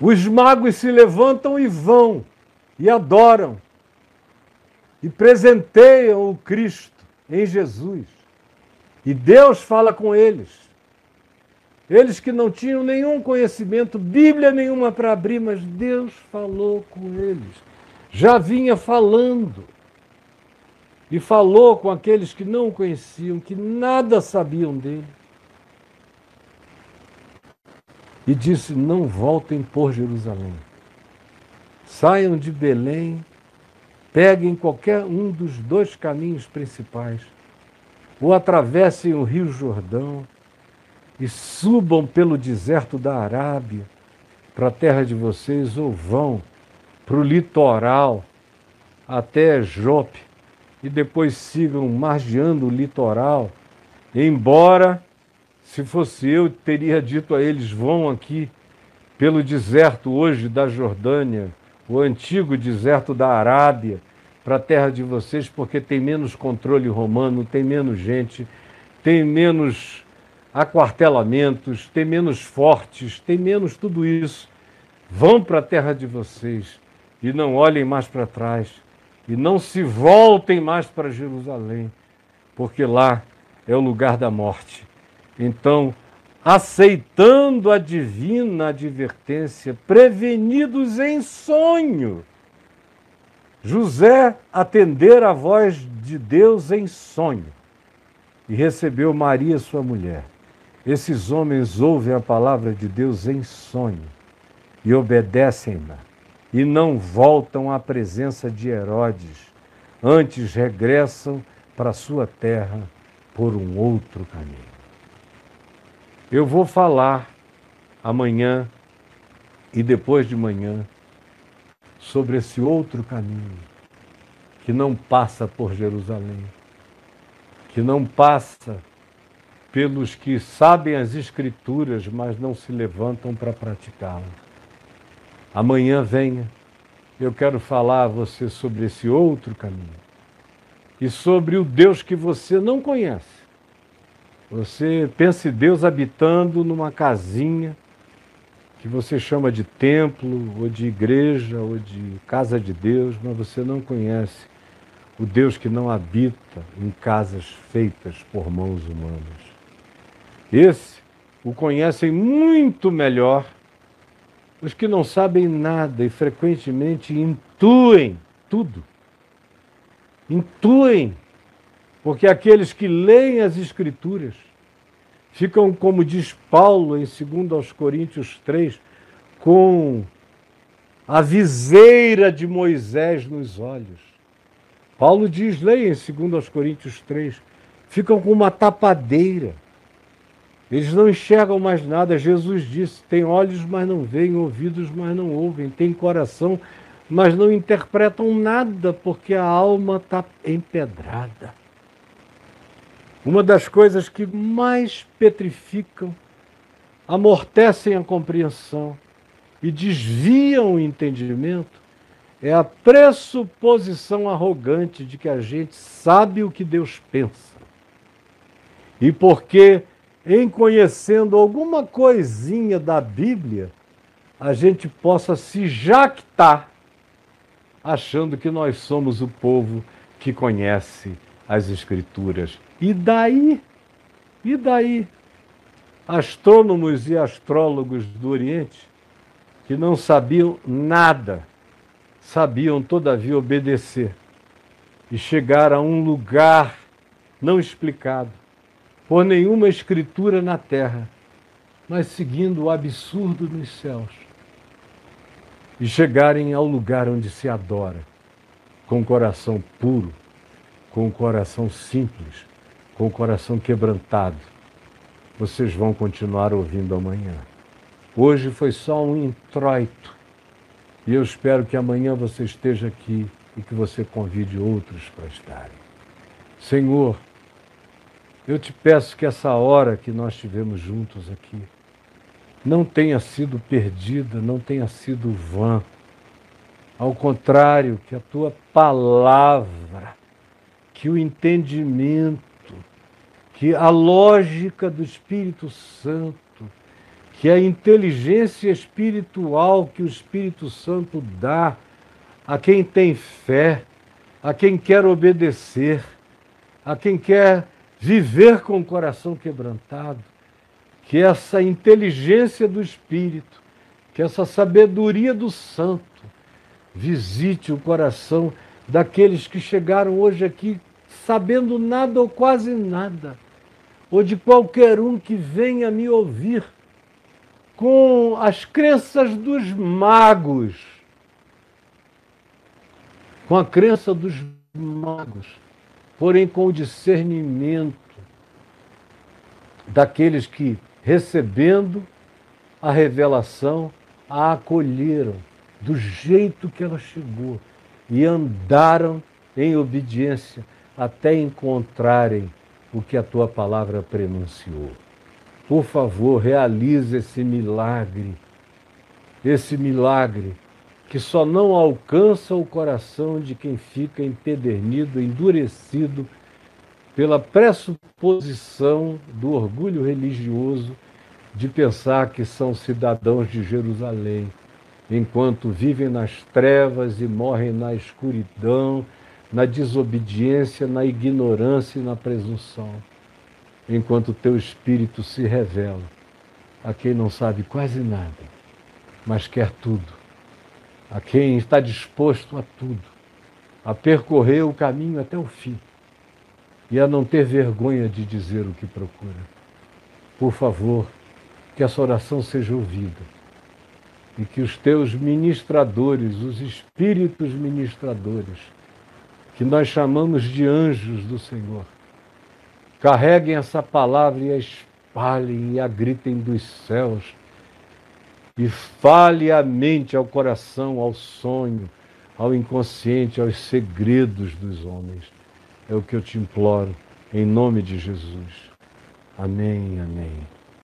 Os magos se levantam e vão, e adoram, e presenteiam o Cristo em Jesus. E Deus fala com eles. Eles que não tinham nenhum conhecimento, Bíblia nenhuma para abrir, mas Deus falou com eles. Já vinha falando. E falou com aqueles que não o conheciam, que nada sabiam dele. E disse: Não voltem por Jerusalém. Saiam de Belém, peguem qualquer um dos dois caminhos principais, ou atravessem o Rio Jordão e subam pelo deserto da Arábia para a terra de vocês, ou vão para o litoral até Jope e depois sigam margeando o litoral, embora se fosse eu, teria dito a eles: vão aqui pelo deserto hoje da Jordânia, o antigo deserto da Arábia, para a terra de vocês, porque tem menos controle romano, tem menos gente, tem menos aquartelamentos, tem menos fortes, tem menos tudo isso. Vão para a terra de vocês e não olhem mais para trás e não se voltem mais para Jerusalém, porque lá é o lugar da morte. Então, aceitando a divina advertência, prevenidos em sonho, José atender a voz de Deus em sonho e recebeu Maria, sua mulher. Esses homens ouvem a palavra de Deus em sonho e obedecem-na e não voltam à presença de Herodes, antes regressam para sua terra por um outro caminho. Eu vou falar amanhã e depois de manhã sobre esse outro caminho que não passa por Jerusalém, que não passa pelos que sabem as Escrituras, mas não se levantam para praticá-las. Amanhã venha, eu quero falar a você sobre esse outro caminho e sobre o Deus que você não conhece. Você pensa em Deus habitando numa casinha que você chama de templo, ou de igreja, ou de casa de Deus, mas você não conhece o Deus que não habita em casas feitas por mãos humanas. Esse o conhecem muito melhor os que não sabem nada e frequentemente intuem tudo. Intuem, porque aqueles que leem as Escrituras ficam, como diz Paulo em 2 Coríntios 3, com a viseira de Moisés nos olhos. Paulo diz, leia em 2 Coríntios 3, ficam com uma tapadeira eles não enxergam mais nada. Jesus disse: tem olhos, mas não veem, ouvidos, mas não ouvem, tem coração, mas não interpretam nada, porque a alma está empedrada. Uma das coisas que mais petrificam, amortecem a compreensão e desviam o entendimento é a pressuposição arrogante de que a gente sabe o que Deus pensa. E porque em conhecendo alguma coisinha da Bíblia, a gente possa se jactar, achando que nós somos o povo que conhece as Escrituras. E daí? E daí? Astrônomos e astrólogos do Oriente, que não sabiam nada, sabiam todavia obedecer e chegar a um lugar não explicado por nenhuma escritura na terra, mas seguindo o absurdo nos céus e chegarem ao lugar onde se adora, com o coração puro, com o coração simples, com o coração quebrantado. Vocês vão continuar ouvindo amanhã. Hoje foi só um introito. E eu espero que amanhã você esteja aqui e que você convide outros para estarem. Senhor, eu te peço que essa hora que nós tivemos juntos aqui não tenha sido perdida, não tenha sido vã. Ao contrário, que a tua palavra, que o entendimento, que a lógica do Espírito Santo, que a inteligência espiritual que o Espírito Santo dá a quem tem fé, a quem quer obedecer, a quem quer viver com o coração quebrantado, que essa inteligência do Espírito, que essa sabedoria do Santo visite o coração daqueles que chegaram hoje aqui sabendo nada ou quase nada, ou de qualquer um que venha me ouvir com as crenças dos magos, com a crença dos magos, porém com o discernimento daqueles que, recebendo a revelação, a acolheram do jeito que ela chegou e andaram em obediência até encontrarem o que a tua palavra prenunciou. Por favor, realize esse milagre, esse milagre que só não alcança o coração de quem fica empedernido, endurecido pela pressuposição do orgulho religioso de pensar que são cidadãos de Jerusalém, enquanto vivem nas trevas e morrem na escuridão, na desobediência, na ignorância e na presunção enquanto teu espírito se revela a quem não sabe quase nada, mas quer tudo, a quem está disposto a tudo, a percorrer o caminho até o fim e a não ter vergonha de dizer o que procura. Por favor, que essa oração seja ouvida e que os teus ministradores, os espíritos ministradores, que nós chamamos de anjos do Senhor, Carreguem essa palavra e a espalhem e a gritem dos céus. E fale à mente, ao coração, ao sonho, ao inconsciente, aos segredos dos homens. É o que eu te imploro, em nome de Jesus. Amém, amém.